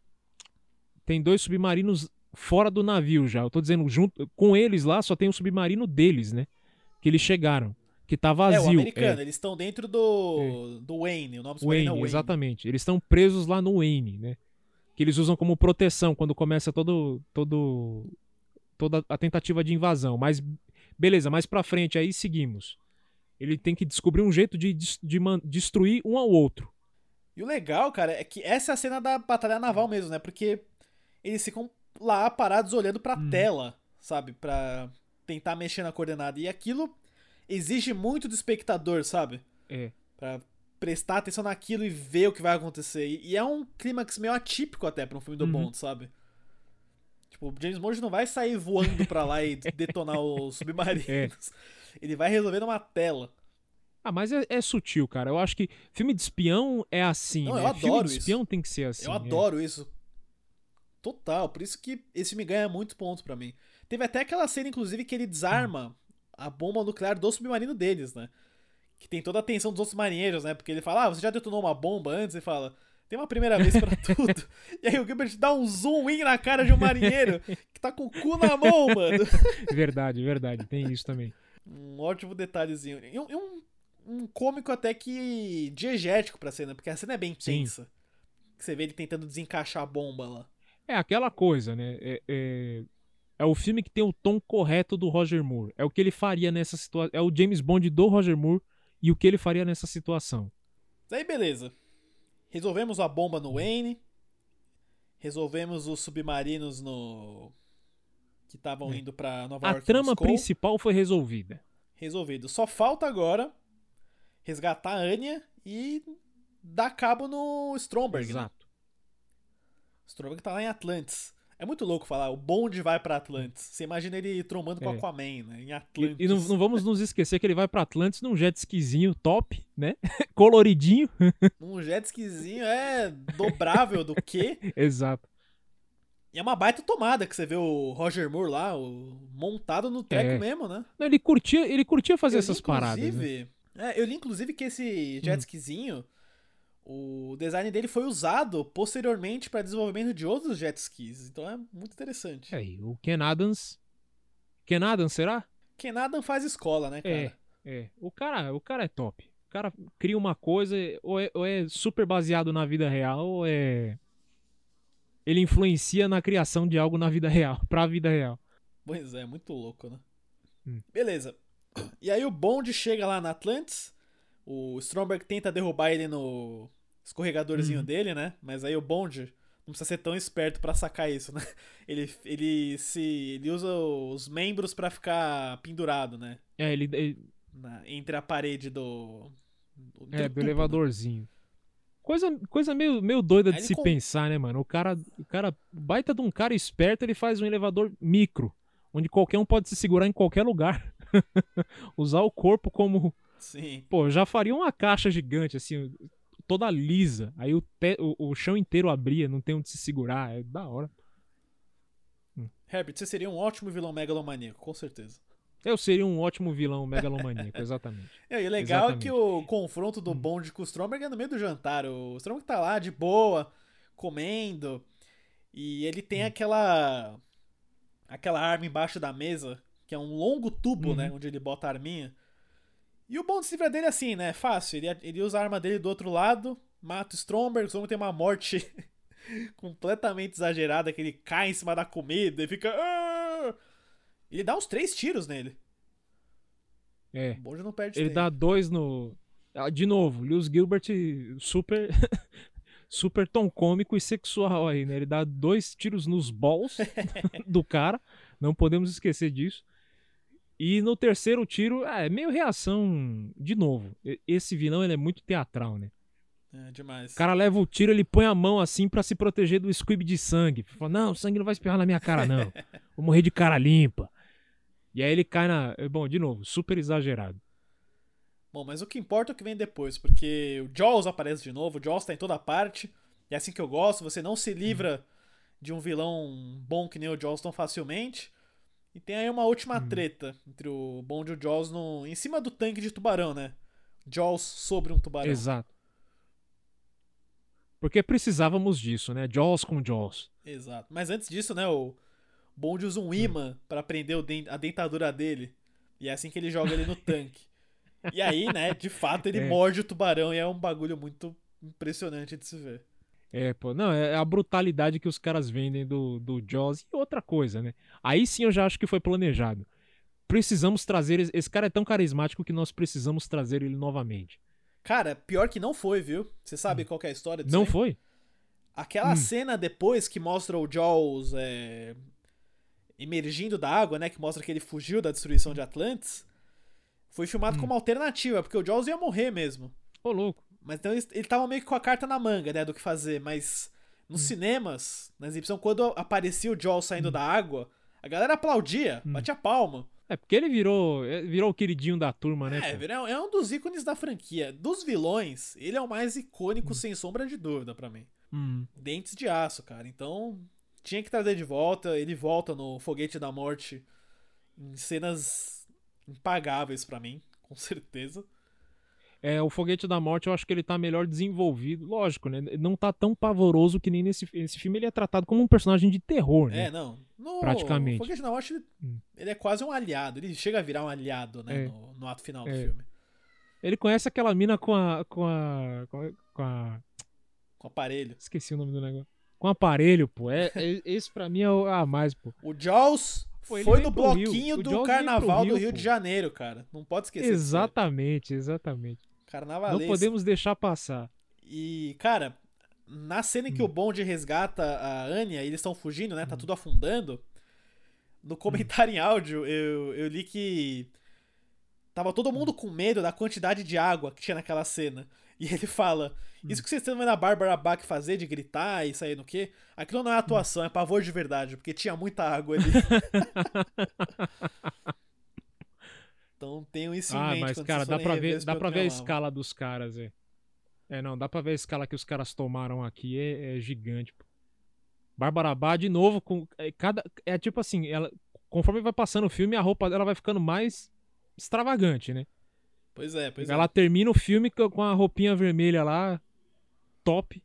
tem dois submarinos fora do navio já. Eu tô dizendo junto com eles lá só tem o submarino deles, né? Que eles chegaram, que tá É, o vazio. americano, eles estão dentro do, do Wayne, o nome do submarino é Wayne, Wayne. exatamente. Eles estão presos lá no Wayne, né? Que eles usam como proteção quando começa todo todo toda a tentativa de invasão. Mas beleza, mais pra frente aí seguimos. Ele tem que descobrir um jeito de, de man- destruir um ao outro. E o legal, cara, é que essa é a cena da batalha naval mesmo, né? Porque eles ficam lá parados olhando pra Hum. tela, sabe? Pra tentar mexer na coordenada. E aquilo exige muito do espectador, sabe? É. Pra prestar atenção naquilo e ver o que vai acontecer. E, é um clímax meio atípico até pra um filme do Uhum. Bond, sabe? Tipo, o James Bond não vai sair voando pra lá e detonar os submarinos. É. Ele vai resolver numa tela. Ah, mas é, é sutil, cara. Eu acho que filme de espião é assim. Não, né? eu filme adoro de isso. espião tem que ser assim. Eu é. adoro isso. Total, por isso que esse filme ganha muitos pontos pra mim. Teve até aquela cena, inclusive, que ele desarma a bomba nuclear do submarino deles, né? Que tem toda a atenção dos outros marinheiros, né? Porque ele fala, ah, você já detonou uma bomba antes? Ele fala, tem uma primeira vez pra tudo. e aí o Gilbert dá um zoom in na cara de um marinheiro que tá com o cu na mão, mano. Verdade, verdade. Tem isso também. Um ótimo detalhezinho. E um, um, um cômico até que diegético pra cena, porque a cena é bem tensa. Que você vê ele tentando desencaixar a bomba lá. É aquela coisa, né? É, é, é o filme que tem o tom correto do Roger Moore. É o que ele faria nessa situação. É o James Bond do Roger Moore e o que ele faria nessa situação. Daí beleza. Resolvemos a bomba no Wayne. Resolvemos os submarinos no. Que estavam indo pra Nova É. A York. trama Moscou. principal foi resolvida. Resolvido. Só falta agora resgatar a Anya e dar cabo no Stromberg. Né? Exato. Stromberg tá lá em Atlantis. É muito louco falar, o bonde vai pra Atlantis. Você imagina ele trombando com É. Aquaman, né? Em E, Atlantis. e não, não vamos nos esquecer que ele vai pra Atlantis num jet skizinho top, né? Coloridinho. Um jet skizinho é dobrável do quê? Exato. E é uma baita tomada que você vê o Roger Moore lá, o, montado no treco É. mesmo, né? Não, ele curtia, ele curtia fazer Eu li, essas paradas. Né? inclusive- É, eu li inclusive que esse jet Hum. O design dele foi usado posteriormente para desenvolvimento de outros jet skis. Então é muito interessante. É, o Ken Adams. Ken Adams, será? Ken Adam faz escola, né, cara? É, é. O cara, o cara é top. O cara cria uma coisa, ou é, ou é super baseado na vida real, ou é. Ele influencia na criação de algo na vida real, pra vida real. Pois é, muito louco, né? Hum. Beleza. E aí o Bond chega lá na Atlantis. O Stromberg tenta derrubar ele no escorregadorzinho Uhum. dele, né? Mas aí o Bond não precisa ser tão esperto pra sacar isso, né? Ele, ele se ele usa os membros pra ficar pendurado, né? É, ele, ele- Na- entre a parede do do, é, do né? elevadorzinho. Coisa, coisa meio, meio doida Aí de se com- pensar, né, mano? O cara, o cara, baita de um cara esperto, ele faz um elevador micro, onde qualquer um pode se segurar em qualquer lugar. Usar o corpo como Sim. Pô, eu já faria uma caixa gigante, assim, toda lisa. Aí o, te- o, o chão inteiro abria, não tem onde se segurar. É da hora. Herbert, você seria um ótimo vilão megalomaníaco, com certeza. Eu seria um ótimo vilão megalomaníaco, exatamente. É, e o legal é Exatamente. que o confronto Hum. do Bond com o Stromberg é no meio do jantar. O Stromberg tá lá de boa, comendo, e ele Hum. tem aquela aquela arma embaixo da mesa, que é um longo tubo, Uhum. né, onde ele bota a arminha. E o Bond se livra dele assim, né, fácil. Ele, ele usa a arma dele do outro lado, mata o Stromberg, o Stromberg tem uma morte completamente exagerada, que ele cai em cima da comida e fica... "Ah!" Ele dá uns três tiros nele. É. O Bond não perde Ele tempo. dá dois no. Ah, De novo, Lewis Gilbert super. super tom cômico e sexual aí, né? Ele dá dois tiros nos balls do cara. Não podemos esquecer disso. E no terceiro tiro, é meio reação. De novo, esse vilão ele é muito teatral, né? É demais. O cara leva o tiro, ele põe a mão assim pra se proteger do squib de sangue. Fala, não, o sangue não vai espirrar na minha cara, não. Vou morrer de cara limpa. E aí ele cai na. Bom, de novo, super exagerado. Bom, mas o que importa é o que vem depois, porque o Jaws aparece de novo, o Jaws tá em toda parte, e é assim que eu gosto, você não se livra de um vilão bom que nem o Jaws tão facilmente. E tem aí uma última treta entre o Bond e o Jaws no, em cima do tanque de tubarão, né? Jaws sobre um tubarão. Exato. Porque precisávamos disso, né? Jaws com Jaws. Exato. Mas antes disso, né, o Bond usa um imã pra prender o den- a dentadura dele. E é assim que ele joga ele no tanque. E aí, né, de fato ele É. morde o tubarão e é um bagulho muito impressionante de se ver. É, pô, não, é a brutalidade que os caras vendem do, do Jaws e outra coisa, né? Aí sim eu já acho que foi planejado. Precisamos trazer. Esse cara é tão carismático que nós precisamos trazer ele novamente. Cara, pior que não foi, viu? Você sabe qual que é a história disso Hum. Não aí? foi? Aquela Hum. cena depois que mostra o Jaws é, emergindo da água, né? Que mostra que ele fugiu da destruição de Atlantis. Foi Hum. filmado como alternativa, porque o Jaws ia morrer mesmo. Ô, louco. Mas então ele, ele tava meio que com a carta na manga, né? Do que fazer. Mas nos Hum. cinemas, na exibição, quando aparecia o Jaws saindo da água, A galera aplaudia, Hum. batia palma. É porque ele virou, é, virou o queridinho da turma, né? É, pô? é um- dos ícones da franquia. Dos vilões, ele é o mais icônico, Hum. sem sombra de dúvida pra mim. Hum. Dentes de aço, cara. Então, tinha que trazer de volta. Ele volta no Foguete da Morte em cenas impagáveis pra mim, com certeza. É, o Foguete da Morte eu acho que ele tá melhor desenvolvido. Lógico, né? Não tá tão pavoroso que nem nesse filme. Ele é tratado como um personagem de terror, né? É, não. No Praticamente. Foguete da Morte, ele, Hum. ele é quase um aliado. Ele chega a virar um aliado, né? É. No, no ato final do É. filme. Ele conhece aquela mina com a. com a. com a. com a- Com o aparelho. esqueci o nome do negócio. Com aparelho, pô. É, é- esse pra mim é o a mais, pô. O Jaws Pô, foi no Rio. bloquinho O do carnaval do Rio, Rio pô. de Janeiro, cara. Não pode esquecer. Exatamente, exatamente. Carnavalesco. Não podemos deixar passar. E, cara, na cena em que Hum. o Bond resgata a Anya e eles estão fugindo, né? Tá tudo afundando. No comentário em áudio, eu, eu li que. Tava todo mundo Hum. com medo da quantidade de água que tinha naquela cena. E ele fala: Hum. Isso que vocês estão vendo a Bárbara Bach fazer de gritar e sair no quê? Aquilo não é atuação, é pavor de verdade, porque tinha muita água ali. então tenham isso em Ah, mente. mas quando cara, dá pra ver, dá pra ver a escala dos caras, é. É, não, dá pra ver a escala que os caras tomaram aqui, é, é gigante, pô. Bárbara Bá, de novo, com é, cada é tipo assim, ela conforme vai passando o filme, a roupa dela vai ficando mais extravagante, né? Pois é, pois ela é. termina o filme co- com a roupinha vermelha lá, top.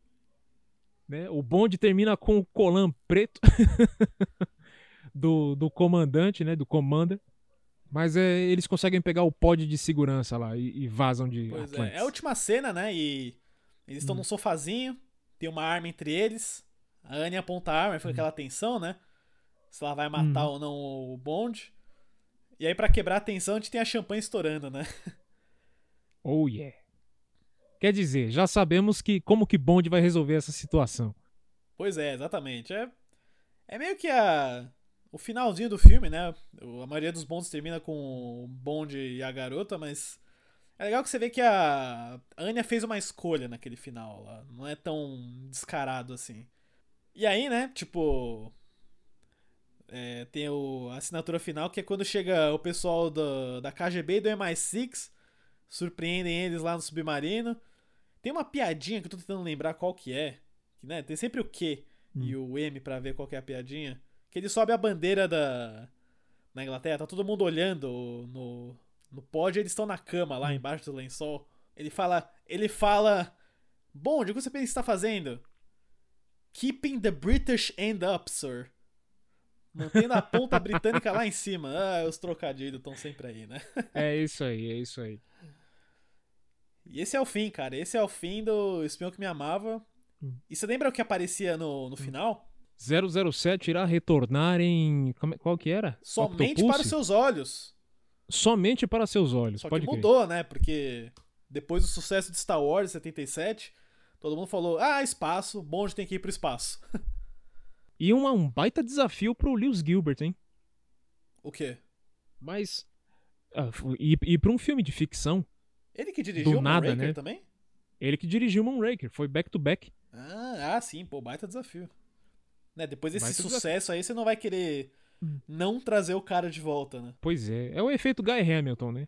Né? O bonde termina com o colan preto do, do comandante, né? Do commander. Mas é, eles conseguem pegar o pod de segurança lá e, e vazam de Pois é, Atlantis. é a última cena, né? E eles Hum. estão num sofazinho, tem uma arma entre eles. A Anne aponta a arma, Hum. fica aquela tensão, né? Se ela vai matar ou não o Bond. E aí, pra quebrar a tensão, a gente tem a champanhe estourando, né? Oh yeah. Quer dizer, já sabemos que como que Bond vai resolver essa situação. Pois é, exatamente. É, é meio que a, o finalzinho do filme, né? A maioria dos Bonds termina com o Bond e a garota, mas é legal que você vê que a Anya fez uma escolha naquele final lá. Não é tão descarado assim. E aí, né, tipo. é, tem o, a assinatura final, que é quando chega o pessoal do, da KGB e do MI6, surpreendem eles lá no submarino. Tem uma piadinha que eu tô tentando lembrar qual que é. Que, né, tem sempre o Q e o M pra ver qual que é a piadinha. Que ele sobe a bandeira da. Na Inglaterra, tá todo mundo olhando no, no pódio, eles estão na cama lá embaixo do lençol. Ele fala. Ele fala. Bom, o que você pensa que está fazendo? Keeping the British end up, sir. Mantendo a ponta britânica lá em cima. Ah, os trocadilhos estão sempre aí, né? É isso aí, é isso aí. E esse é o fim, cara. Esse é o fim do Espião que Me Amava. E você lembra o que aparecia no, no final? 007 irá retornar em. é- Qual que era? Somente Octopulse? para os seus olhos. Somente para seus olhos. Só pode que crer. mudou, né? Porque depois do sucesso de Star Wars em 77, todo mundo falou: ah, espaço, Bond tem que ir pro espaço. E uma- um baita desafio pro Lewis Gilbert, hein? o quê? Mas. fu- ir, ir pra um filme de ficção. Ele que dirigiu Do o nada, Moonraker né? também? Ele que dirigiu Moonraker. Foi back to back. Ah, ah, sim, pô, baita desafio. Né, depois desse sucesso aí, você não vai querer não trazer o cara de volta, né? Pois é. É o efeito Guy Hamilton, né?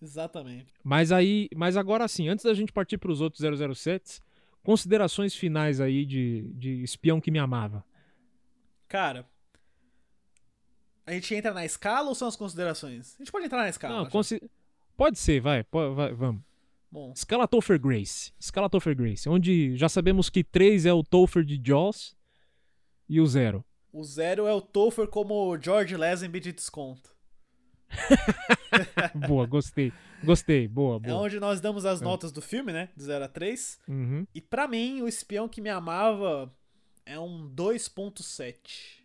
Exatamente. Mas aí, mas agora sim, antes da gente partir para os outros 007, considerações finais aí de, de espião que me amava. Cara, a gente entra na escala ou são as considerações? A gente pode entrar na escala. Não, consi- pode ser, vai, po- vai, vamos. Bom, Escala Topher Grace. Escala Topher Grace, onde já sabemos que 3 é o Topher de Jaws e o 0. o zero é o Topher como George Lazenby de desconto. boa, gostei. Gostei, boa, É boa. onde nós damos as notas do filme, né? De 0 a 3. Uhum. E pra mim, o espião que me amava é um 2.7.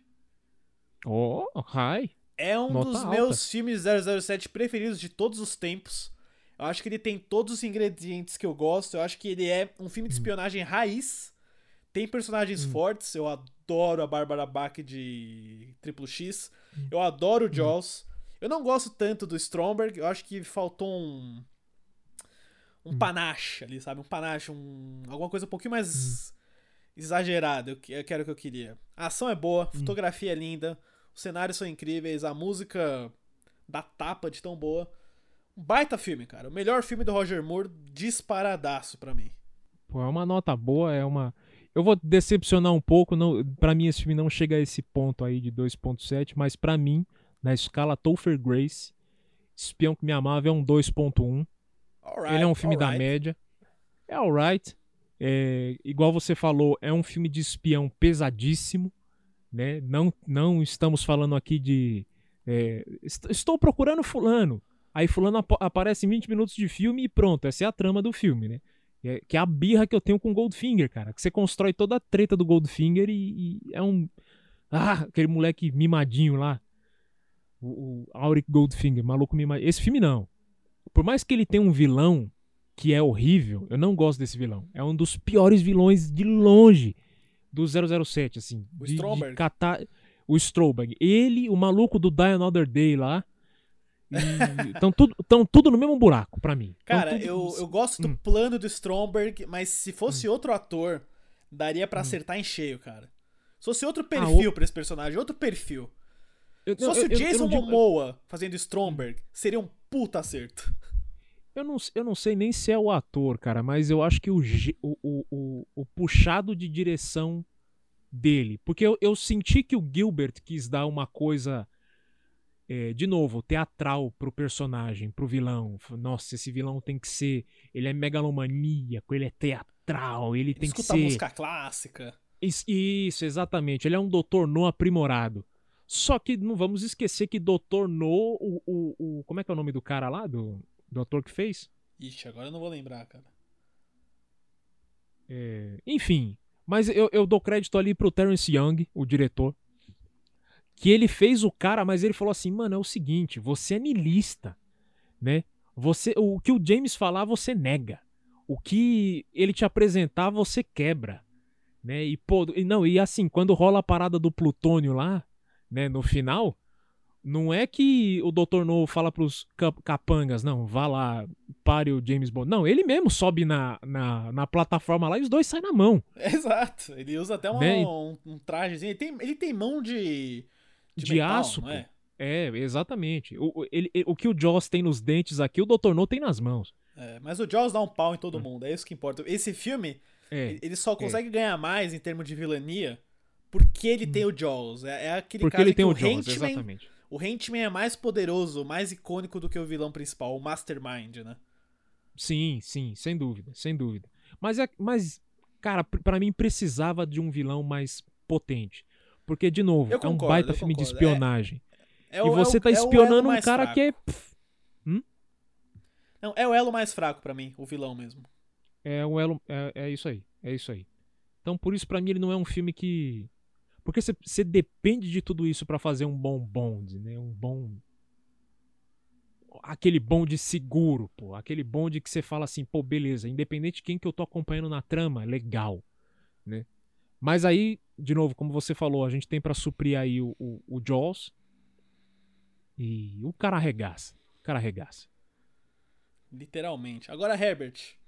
Oh, hi. É um Nota dos alta. meus filmes 007 preferidos de todos os tempos. Eu acho que ele tem todos os ingredientes que eu gosto. Eu acho que ele é um filme de Hum. espionagem raiz. Tem personagens fortes. Eu adoro a Bárbara Bach de Triple X. Hum. Eu adoro o Jaws. Eu não gosto tanto do Stromberg. Eu acho que faltou um. Um Hum. panache ali, sabe? Um panache, um, alguma coisa um pouquinho Hum. mais exagerada. Eu, que- eu quero o que eu queria. A ação é boa, a fotografia é linda. os cenários são incríveis, a música da tapa de tão boa. Um baita filme, cara. O melhor filme do Roger Moore, disparadaço pra mim. Pô, é uma nota boa, é uma. Eu vou decepcionar um pouco, não, para mim esse filme não chega a esse ponto aí de 2.7, mas pra mim, na escala Topher Grace, Espião que me amava é um 2.1. Alright, Ele é um filme da alright. média. É alright. É, igual você falou, é um filme de espião pesadíssimo. Né? Não, não estamos falando aqui de. é, est- estou procurando Fulano. Aí Fulano ap- aparece em 20 minutos de filme e pronto. Essa é a trama do filme, né? É- que é a birra que eu tenho com o Goldfinger, cara. Que você constrói toda a treta do Goldfinger e, e é um. Ah, aquele moleque mimadinho lá. O, o Auric Goldfinger, maluco mimadinho. Esse filme não. Por mais que ele tenha um vilão que é horrível, eu não gosto desse vilão. É um dos piores vilões de longe do 007, assim. O de, de Stromberg. catar... O Stromberg. Ele, o maluco do Die Another Day lá. Estão tudo, tão tudo no mesmo buraco, pra mim. Cara, tudo- eu, eu gosto do Hum. plano do Stromberg, mas se fosse outro ator, daria pra acertar em cheio, cara. Se fosse outro perfil o- pra esse personagem, outro perfil. eu- Se fosse eu- o eu- eu Jason digo- Momoa fazendo Stromberg, seria um puta acerto. Eu não, eu não sei nem se é o ator, cara, mas eu acho que o, o, o, o, o puxado de direção dele. Porque eu, eu senti que o Gilbert quis dar uma coisa, é, de novo, teatral pro personagem, pro vilão. Nossa, esse vilão tem que ser. Ele é megalomaníaco, ele é teatral, ele tem que Escuta ser. música clássica. Is- Isso, exatamente. Ele é um Dr. No aprimorado. Só que não vamos esquecer que Dr. No, o, o, o- Como é que é o nome do cara lá? Do, do ator que fez? Ixi, agora eu não vou lembrar, cara. É, enfim, mas eu, eu dou crédito ali pro Terence Young, o diretor, que ele fez o cara, mas ele falou assim, mano, é o seguinte, você é niilista, né? Você, o que o James falar, você nega. O que ele te apresentar, você quebra, né? E pô, e não, e assim, quando rola a parada do plutônio lá, né, no final, não é que o Dr. No fala pros cap- capangas, não, vá lá, pare o James Bond. Não, ele mesmo sobe na, na, na plataforma lá e os dois saem na mão. Exato. Ele usa até uma- Né? um, um trajezinho. Ele tem, ele tem mão de. De, metal, aço, pô. é? É, exatamente. O, o- ele, o que o Joss tem nos dentes aqui, o Dr. No tem nas mãos. É, mas o Jaws dá um pau em todo mundo, é isso que importa. Esse filme, É, ele só consegue ganhar mais em termos de vilania porque ele tem o Jaws. É, é aquele porque ele em tem o Joss, Henchman, exatamente. o Henchman é mais poderoso, mais icônico do que o vilão principal, o Mastermind, né? Sim, sim, sem dúvida, sem dúvida. Mas, é, mas cara, pra mim precisava de um vilão mais potente. Porque, de novo, Eu é um baita filme de concordo. É- espionagem. É e o- é você o- tá é o elo espionando um cara fraco. que é. pff, Não, é o elo mais fraco pra mim, o vilão mesmo. É um elo. É, é isso aí. É isso aí. Então, por isso, pra mim, ele não é um filme que. Porque você- depende de tudo isso pra fazer um bom Bond, né? Um bom. Aquele bonde seguro, pô. Aquele bonde que você fala assim, pô, beleza, independente de quem que eu tô acompanhando na trama, legal, né? Mas aí, de novo, como você falou, a gente tem pra suprir aí o, o, o Jaws. E o cara arregaça. O cara arregaça. Literalmente. Agora, Herbert,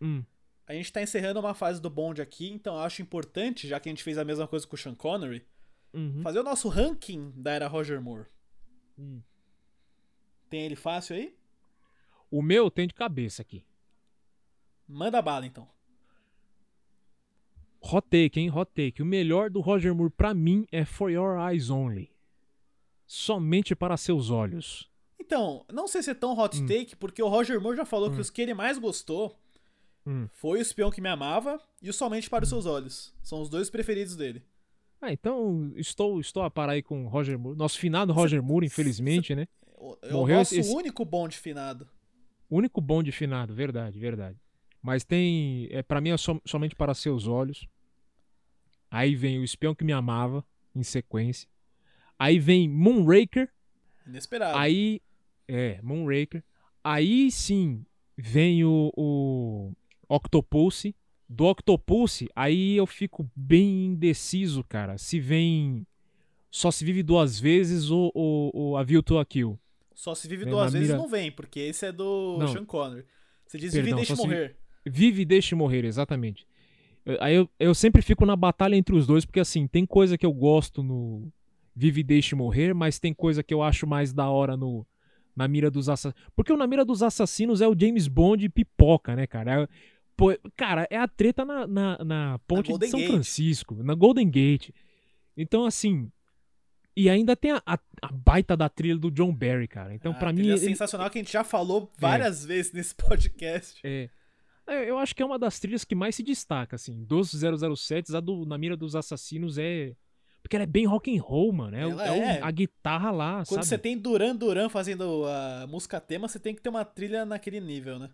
Hum, a gente tá encerrando uma fase do Bond aqui, então eu acho importante, já que a gente fez a mesma coisa com o Sean Connery, uhum. fazer o nosso ranking da era Roger Moore. Hum. Tem ele fácil aí? O meu tem de cabeça aqui. Manda bala, então. Hot take, hein? Hot take. O melhor do Roger Moore pra mim é For Your Eyes Only. Somente para seus olhos. Então, não sei se é tão hot take, porque o Roger Moore já falou que os que ele mais gostou Hum. foi o Espião que Me Amava e o Somente para os Seus Olhos. São os dois preferidos dele. Ah, então estou, estou a parar aí com o Roger Moore. Nosso finado Roger Moore, infelizmente, né? O- Morreu o nosso esse- único Bond finado. O único bom de finado, verdade, verdade. Mas tem. É, para mim é som- somente para seus olhos. Aí vem o espião que me amava, em sequência. Aí vem Moonraker. Inesperado. Aí. É, Moonraker. Aí sim vem o, o Octopulse. Do Octopulse, aí eu fico bem indeciso, cara. Se vem. Só se vive duas vezes ou, ou, ou A View to a Kill. Só se vive Vem duas vezes mira- não vem, porque esse é do Não. Sean Connery. Você diz Perdão, vive e deixa só se- morrer. Vive e deixe morrer, exatamente. Eu- Aí eu, eu sempre fico na batalha entre os dois, porque assim, tem coisa que eu gosto no Vive e Deixe Morrer, mas tem coisa que eu acho mais da hora no Na Mira dos Assassinos. Porque o Na Mira dos Assassinos é o James Bond pipoca, né, cara? É, pô, cara, é a treta na, na, na ponte de Golden São Gate. Francisco, na Golden Gate. Então, assim. E ainda tem a, a- a baita da trilha do John Barry, cara. Então, A pra mim. ele- sensacional que a gente já falou várias vezes nesse podcast. É. É, Eu acho que é uma das trilhas que mais se destaca, assim. Dos 007, a do Na Mira dos Assassinos é. Porque ela é bem rock and roll, mano. É, é é. a guitarra lá, Quando sabe? você tem Duran Duran fazendo a música tema, você tem que ter uma trilha naquele nível, né?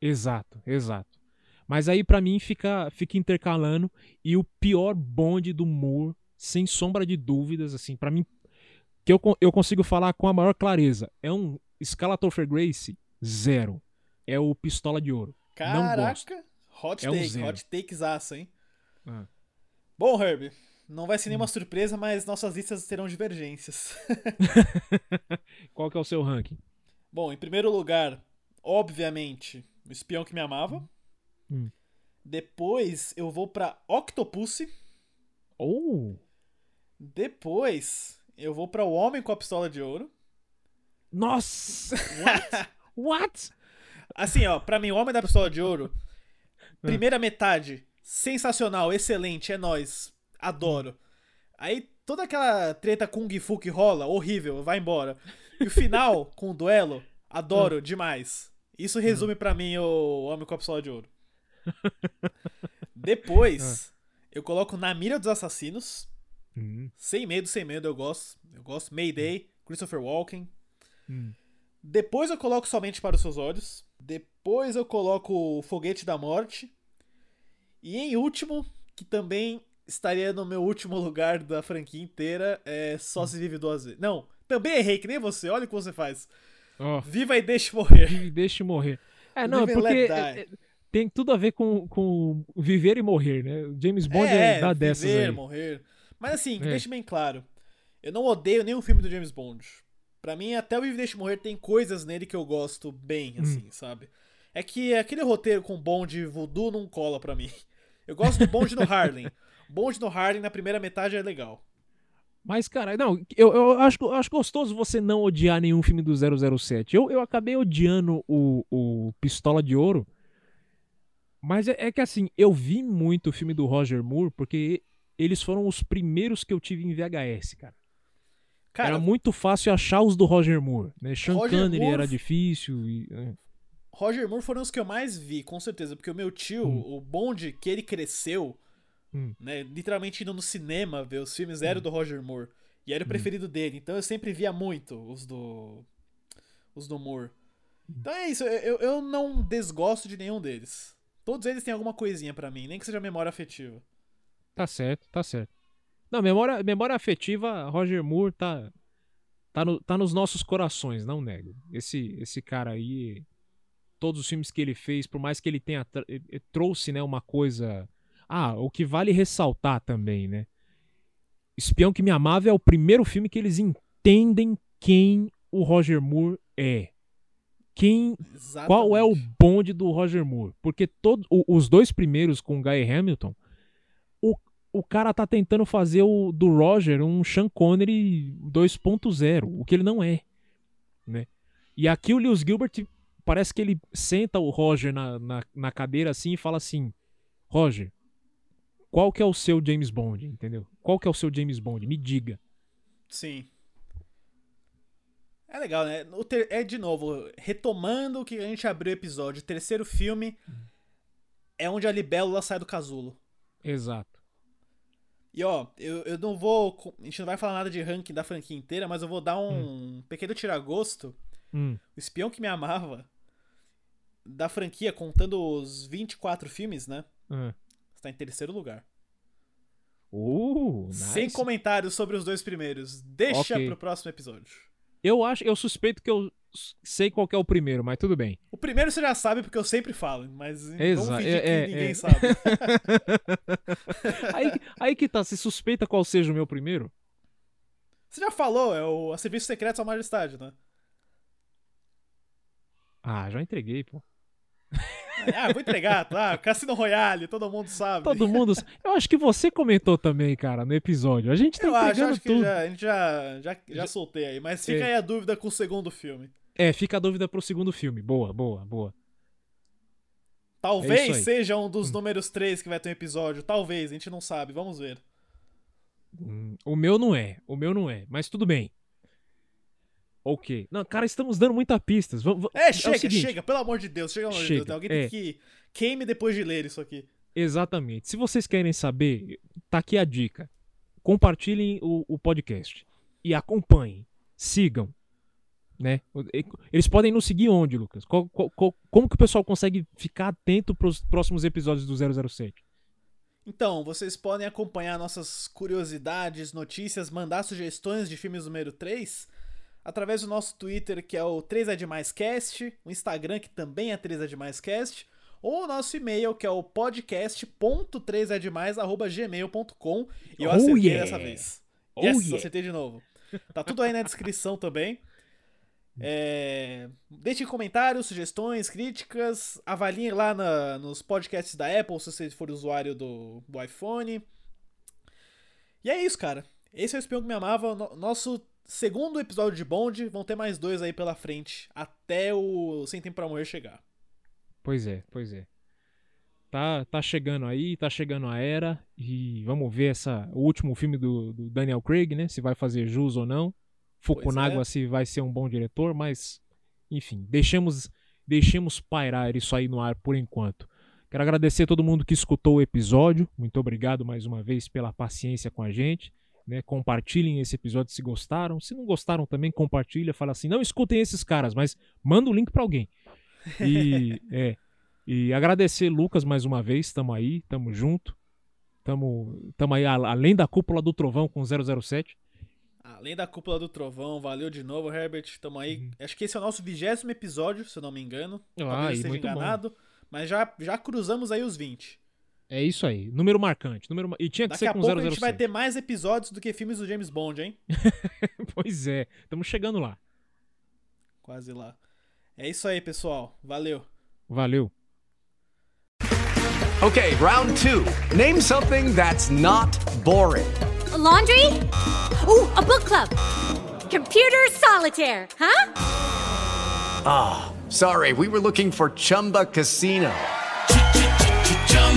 Exato, exato. Mas aí pra mim fica, fica intercalando e o pior bonde do Moore, sem sombra de dúvidas, assim, pra mim que eu, eu consigo falar com a maior clareza, é um Scalator Grace zero. É o Pistola de Ouro. Caraca, hot É um take, zero. hot takes aço, hein? Ah. Bom, Herb, não vai ser Hum. nenhuma surpresa, mas nossas listas terão divergências. Qual que é o seu ranking? Bom, em primeiro lugar, obviamente, o espião que me amava. Hum. Depois eu vou pra Octopussy. Oh! Depois eu vou pra O Homem com a Pistola de Ouro. Nossa! What? What? Assim, ó, pra mim, O Homem da Pistola de Ouro, Ah. primeira metade, sensacional, excelente, é nóis, adoro. Aí toda aquela treta Kung Fu que rola, horrível, vai embora. E o final, com o duelo, adoro demais. Isso resume pra mim o Homem com a Pistola de Ouro. Depois, eu coloco Na Mira dos Assassinos. Hum, Sem medo, sem medo, eu gosto. Eu gosto. Mayday, Christopher Walken. hum. Depois eu coloco Somente para os Seus Olhos. Depois eu coloco o Foguete da Morte. E em último, que também estaria no meu último lugar da franquia inteira, é Só Se Vive Duas Vezes. Não, também errei, que nem você. Olha o que você faz. Ó, Viva e deixe morrer. vive e deixe morrer. É, não, porque é- é- tem tudo a ver com, com viver e morrer, né? O James Bond é, dá dessas viver, aí. morrer. Mas assim, É. deixe bem claro. Eu não odeio nenhum filme do James Bond. Pra mim, até o Vive e Deixe Morrer tem coisas nele que eu gosto bem, assim, sabe? É que aquele roteiro com Bond e Voodoo não cola pra mim. Eu gosto do Bond no Harlem. Bond no Harlem na primeira metade é legal. Mas, cara, não, eu, eu acho, eu acho gostoso você não odiar nenhum filme do 007. Eu, eu acabei odiando o, o Pistola de Ouro. Mas é, é que assim, eu vi muito o filme do Roger Moore porque eles foram os primeiros que eu tive em VHS, cara. Cara, era muito fácil achar os do Roger Moore, né? Sean Roger Connery Moore- era difícil e... Roger Moore foram os que eu mais vi, com certeza. Porque o meu tio, o Bond que ele cresceu, Hum. né, literalmente indo no cinema ver os filmes, era o do Roger Moore. E era o preferido dele. Então eu sempre via muito os do. Os do Moore. Então é isso, eu, eu não desgosto de nenhum deles. Todos eles têm alguma coisinha pra mim, nem que seja memória afetiva. Tá certo, tá certo. Não, memória, memória afetiva, Roger Moore tá, tá, no- tá nos nossos corações, não nego. Esse, esse cara aí, todos os filmes que ele fez, por mais que ele tenha eh, eh, trouxe, né, uma coisa. Ah, o que vale ressaltar também, né? Espião que me amava é o primeiro filme que eles entendem quem o Roger Moore é. Quem Exatamente. qual é o bonde do Roger Moore? Porque todo, o- os dois primeiros com o Guy Hamilton, o, o cara tá tentando fazer o do Roger um Sean Connery 2.0, o que ele não é, né? E aqui o Lewis Gilbert parece que ele senta o Roger na, na, na cadeira assim e fala assim, Roger, qual que é o seu James Bond, entendeu? Qual que é o seu James Bond? Me diga. Sim. É legal, né? O ter- É de novo, retomando o que a gente abriu o episódio, o terceiro filme é onde a libélula sai do casulo. Exato. E ó, eu, eu não vou. A gente não vai falar nada de ranking da franquia inteira, mas eu vou dar um pequeno tiragosto. Hum, O Espião que Me Amava, da franquia, contando os 24 filmes, né? ah. Está em terceiro lugar. Uh, Sem nice. comentários sobre os dois primeiros. Deixa Ok. pro próximo episódio. Eu acho, eu suspeito que eu sei qual que é o primeiro, mas tudo bem. O primeiro você já sabe porque eu sempre falo, mas Exa- vamos fingir é- que é- ninguém é. sabe. aí, aí que tá, se suspeita qual seja o meu primeiro? Você já falou, é o a Serviço Secreto Sua Majestade, né? Ah, já entreguei, pô. Ah, vou entregar, tá? Cassino Royale, todo mundo sabe. Todo mundo. Eu acho que você comentou também, cara, no episódio. A gente tá Eu acho, entregando acho que tudo. já, a gente já, já, já soltei aí, mas fica É. aí a dúvida com o segundo filme. É, fica a dúvida pro segundo filme. Boa, boa, boa. É Talvez. Hum. seja um dos números 3 que vai ter um episódio. Talvez, a gente não sabe. Vamos ver. Hum, O meu não é, o meu não é, mas tudo bem. Ok. Não, cara, estamos dando muita pistas. Vamos, É, o chega, seguinte, chega, pelo amor de Deus, chega, pelo amor de Chega, Deus. Alguém é. tem que queime depois de ler isso aqui. Exatamente. Se vocês querem saber, tá aqui a dica. Compartilhem o, o podcast e acompanhem, sigam, né? Eles podem nos seguir onde, Lucas? Qual- qual- qual- como que o pessoal consegue ficar atento para os próximos episódios do 007? Então, vocês podem acompanhar nossas curiosidades, notícias, mandar sugestões de filmes número 3 através do nosso Twitter, que é o 3 é demais cast, o Instagram, que também é 3 é demais cast, ou o nosso e-mail, que é o podcast.3edemais@gmail.com. E eu Oh, acertei yeah. dessa vez. Oh, yes, yeah. acertei de novo. Tá tudo aí na descrição também. É... Deixem comentários, sugestões, críticas. Avaliem lá na- nos podcasts da Apple se você for usuário do, do iPhone. E é isso, cara. Esse é o Espião que Me Amava. no- nosso segundo episódio de Bond. Vão ter mais dois aí pela frente. Até o Sem Tempo Pra Morrer chegar. Pois é, pois é. Tá, tá chegando aí, tá chegando a era e vamos ver essa, o último filme do, do Daniel Craig, né? Se vai fazer jus ou não. Fukunaga é. se vai ser um bom diretor, mas enfim, deixemos, deixemos pairar isso aí no ar por enquanto. Quero agradecer a todo mundo que escutou o episódio. Muito obrigado mais uma vez pela paciência com a gente. Né? Compartilhem esse episódio se gostaram. Se não gostaram também, compartilha. Fala assim, não escutem esses caras, mas manda o link pra alguém. E, é, e agradecer Lucas mais uma vez, tamo aí, tamo junto. Tamo, tamo aí além da cúpula do trovão com 007. Além da Cúpula do Trovão, valeu de novo, Herbert. Tamo aí. Acho que esse é o nosso vigésimo episódio, se eu não me engano. Uhum. Ah, Talvez eu esteja muito bom. enganado. Mas já, já cruzamos aí os 20. É isso aí, número marcante. Número, e tinha que Daqui ser a com pouco a 007. gente vai ter mais episódios do que filmes do James Bond, hein? pois é, estamos chegando lá. Quase lá. É isso aí, pessoal. Valeu. Valeu. Okay, round two. Name something that's not boring. A laundry? Ooh, a book club. Computer solitaire, huh? Sorry, we were looking for Chumba Casino.